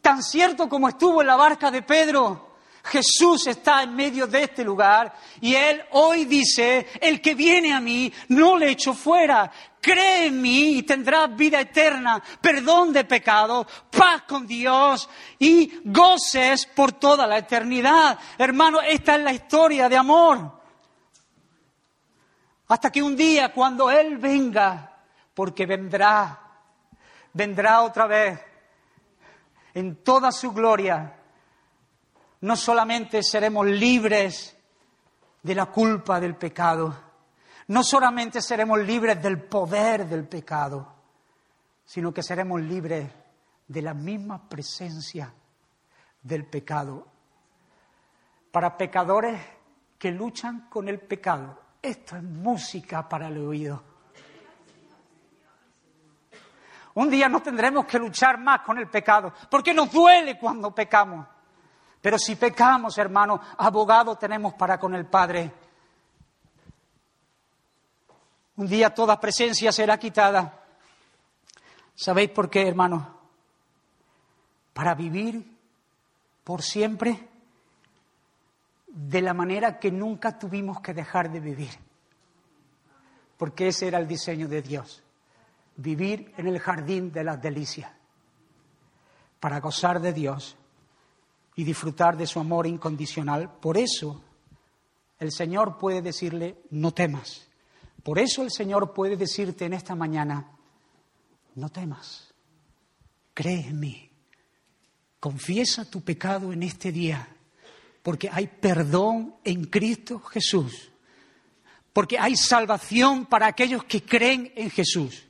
Tan cierto como estuvo en la barca de Pedro, Jesús está en medio de este lugar y Él hoy dice, el que viene a mí no le echo fuera, cree en mí y tendrás vida eterna, perdón de pecado, paz con Dios y goces por toda la eternidad. Hermano, esta es la historia de amor. Hasta que un día cuando Él venga, porque vendrá, vendrá otra vez en toda su gloria, no solamente seremos libres de la culpa del pecado, no solamente seremos libres del poder del pecado, sino que seremos libres de la misma presencia del pecado. Para pecadores que luchan con el pecado, esto es música para el oído. Un día no tendremos que luchar más con el pecado, porque nos duele cuando pecamos. Pero si pecamos, hermano, abogado tenemos para con el Padre un día toda presencia será quitada. ¿Sabéis por qué, hermano? Para vivir por siempre de la manera que nunca tuvimos que dejar de vivir. Porque ese era el diseño de Dios. Vivir en el jardín de las delicias. Para gozar de Dios y disfrutar de su amor incondicional. Por eso el Señor puede decirle, no temas por eso el Señor puede decirte en esta mañana, no temas, cree en mí, confiesa tu pecado en este día, porque hay perdón en Cristo Jesús, porque hay salvación para aquellos que creen en Jesús.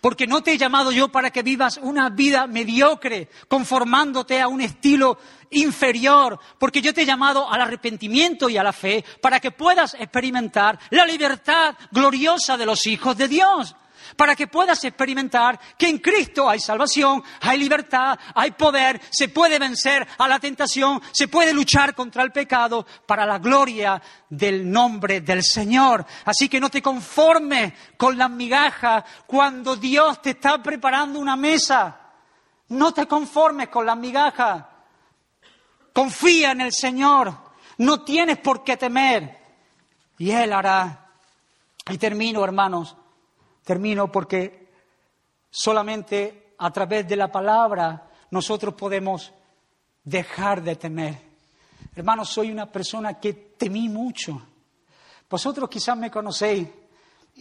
Porque no te he llamado yo para que vivas una vida mediocre, conformándote a un estilo inferior, porque yo te he llamado al arrepentimiento y a la fe para que puedas experimentar la libertad gloriosa de los hijos de Dios para que puedas experimentar que en Cristo hay salvación, hay libertad, hay poder, se puede vencer a la tentación, se puede luchar contra el pecado para la gloria del nombre del Señor. Así que no te conformes con las migajas cuando Dios te está preparando una mesa. No te conformes con las migajas. Confía en el Señor. No tienes por qué temer. Y Él hará. Y termino, hermanos. Termino porque solamente a través de la palabra nosotros podemos dejar de temer. Hermanos, soy una persona que temí mucho. Vosotros quizás me conocéis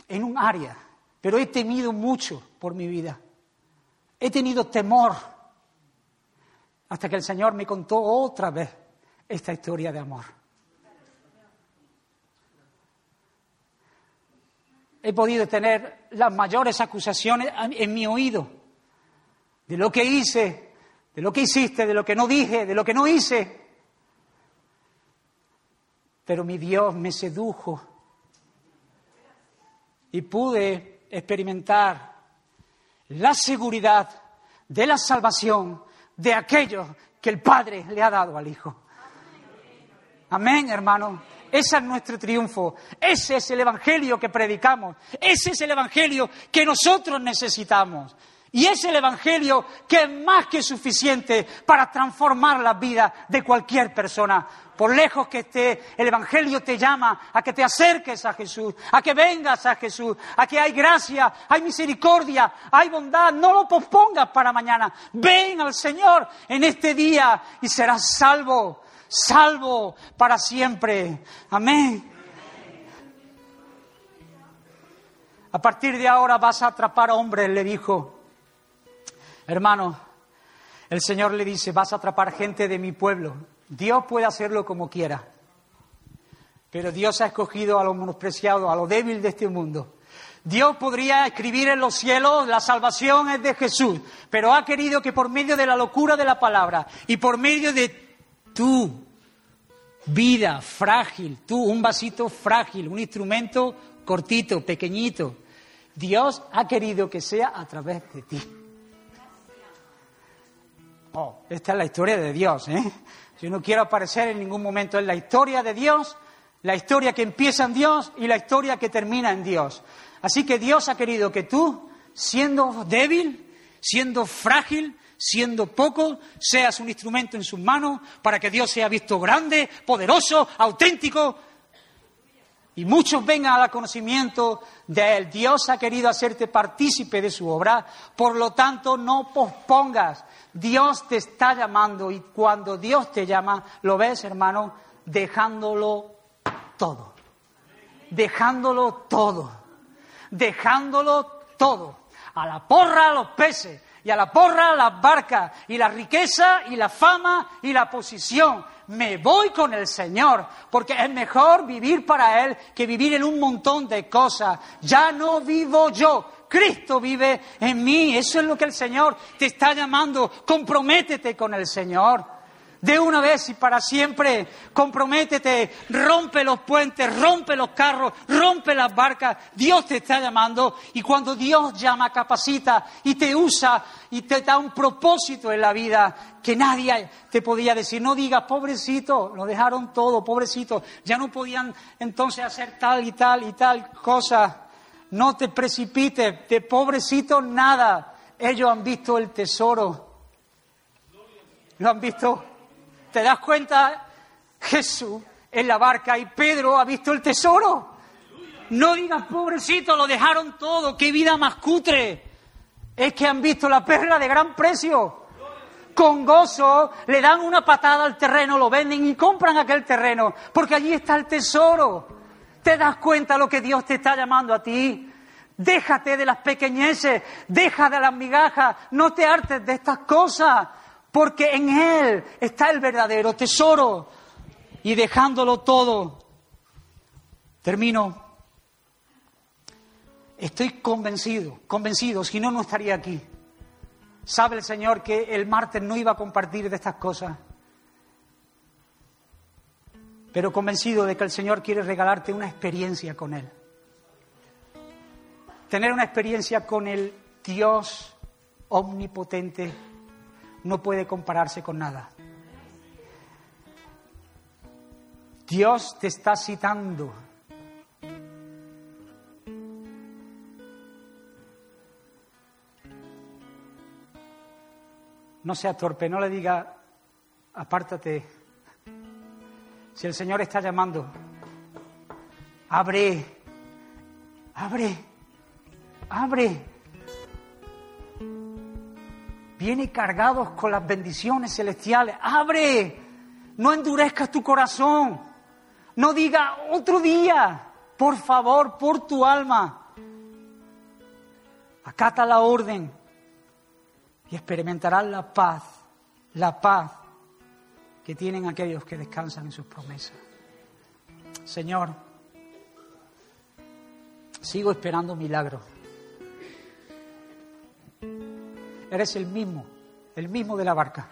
en un área, pero he temido mucho por mi vida. He tenido temor hasta que el Señor me contó otra vez esta historia de amor. He podido tener las mayores acusaciones en mi oído de lo que hice, de lo que hiciste, de lo que no dije, de lo que no hice. Pero mi Dios me sedujo y pude experimentar la seguridad de la salvación de aquellos que el Padre le ha dado al Hijo. Amén, hermano. Ese es nuestro triunfo. Ese es el Evangelio que predicamos. Ese es el Evangelio que nosotros necesitamos. Y es el Evangelio que es más que suficiente para transformar la vida de cualquier persona. Por lejos que esté, el Evangelio te llama a que te acerques a Jesús, a que vengas a Jesús, a que hay gracia, hay misericordia, hay bondad. No lo pospongas para mañana. Ven al Señor en este día y serás salvo salvo para siempre. Amén. A partir de ahora vas a atrapar hombres, le dijo. Hermano, el Señor le dice, vas a atrapar gente de mi pueblo. Dios puede hacerlo como quiera. Pero Dios ha escogido a los menospreciados, a lo débil de este mundo. Dios podría escribir en los cielos, la salvación es de Jesús, pero ha querido que por medio de la locura de la palabra y por medio de tú, vida frágil, tú un vasito frágil, un instrumento cortito, pequeñito. Dios ha querido que sea a través de ti. Oh, esta es la historia de Dios, ¿eh? Yo no quiero aparecer en ningún momento en la historia de Dios, la historia que empieza en Dios y la historia que termina en Dios. Así que Dios ha querido que tú, siendo débil, siendo frágil, siendo poco, seas un instrumento en sus manos para que Dios sea visto grande, poderoso, auténtico y muchos vengan al conocimiento de Él. Dios ha querido hacerte partícipe de su obra, por lo tanto no pospongas. Dios te está llamando y cuando Dios te llama, lo ves, hermano, dejándolo todo. Dejándolo todo. Dejándolo todo. A la porra, a los peces, y a la porra las barcas y la riqueza y la fama y la posición. Me voy con el Señor, porque es mejor vivir para Él que vivir en un montón de cosas. Ya no vivo yo, Cristo vive en mí. Eso es lo que el Señor te está llamando. Comprométete con el Señor de una vez y para siempre. Comprométete, rompe los puentes, rompe los carros, rompe las barcas. Dios te está llamando y cuando Dios llama, capacita y te usa y te da un propósito en la vida que nadie te podía decir. No digas, pobrecito, lo dejaron todo, pobrecito, ya no podían entonces hacer tal y tal y tal cosa. No te precipites, de pobrecito nada. Ellos han visto el tesoro. Lo han visto ¿Te das cuenta? Jesús en la barca y Pedro ha visto el tesoro. No digas, pobrecito, lo dejaron todo, qué vida más cutre. Es que han visto la perla de gran precio. Con gozo le dan una patada al terreno, lo venden y compran aquel terreno, porque allí está el tesoro. ¿Te das cuenta lo que Dios te está llamando a ti? Déjate de las pequeñeces, deja de las migajas, no te hartes de estas cosas porque en Él está el verdadero tesoro. Y dejándolo todo, termino. Estoy convencido, convencido, si no, no estaría aquí. Sabe el Señor que el martes no iba a compartir de estas cosas, pero convencido de que el Señor quiere regalarte una experiencia con Él. Tener una experiencia con el Dios omnipotente no puede compararse con nada. Dios te está citando. No sea torpe, no le diga, apártate. Si el Señor está llamando, abre, abre, abre. Viene cargados con las bendiciones celestiales. Abre, no endurezcas tu corazón. No diga otro día, por favor, por tu alma. Acata la orden y experimentarás la paz, la paz que tienen aquellos que descansan en sus promesas. Señor, sigo esperando milagros. Eres el mismo, el mismo de la barca.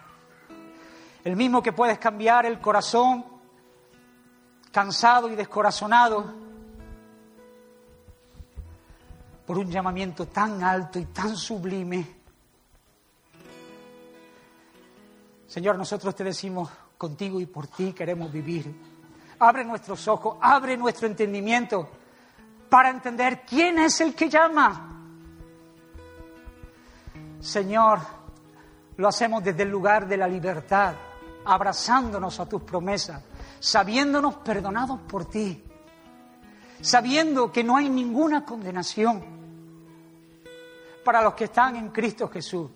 El mismo que puedes cambiar el corazón cansado y descorazonado por un llamamiento tan alto y tan sublime. Señor, nosotros te decimos, contigo y por ti queremos vivir. Abre nuestros ojos, abre nuestro entendimiento para entender quién es el que llama. Señor, lo hacemos desde el lugar de la libertad, abrazándonos a tus promesas, sabiéndonos perdonados por ti, sabiendo que no hay ninguna condenación para los que están en Cristo Jesús.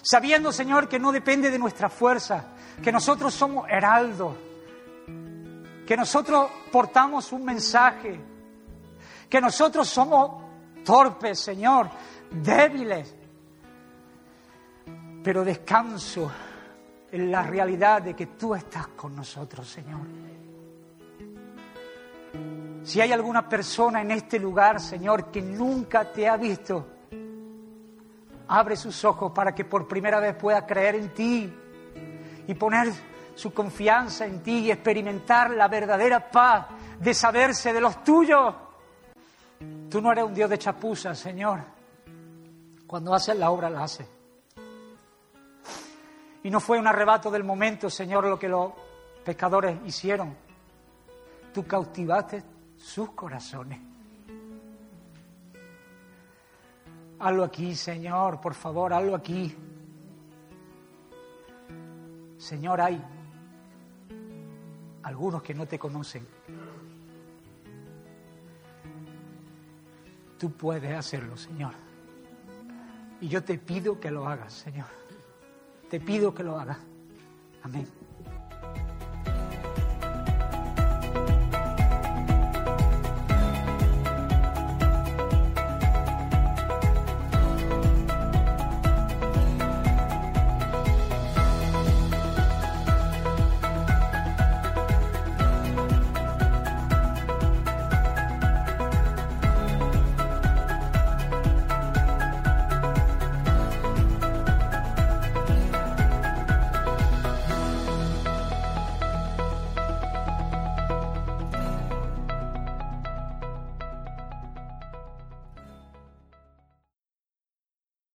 Sabiendo, Señor, que no depende de nuestra fuerza, que nosotros somos heraldos, que nosotros portamos un mensaje, que nosotros somos torpes, Señor, débiles, pero descanso en la realidad de que tú estás con nosotros, Señor. Si hay alguna persona en este lugar, Señor, que nunca te ha visto, abre sus ojos para que por primera vez pueda creer en ti y poner su confianza en ti y experimentar la verdadera paz de saberse de los tuyos. Tú no eres un Dios de chapuza, Señor. Cuando haces la obra, la haces. Y no fue un arrebato del momento, Señor, lo que los pescadores hicieron. Tú cautivaste sus corazones. Hazlo aquí, Señor, por favor, hazlo aquí. Señor, hay algunos que no te conocen. Tú puedes hacerlo, Señor. Y yo te pido que lo hagas, Señor. Te pido que lo hagas. Amén.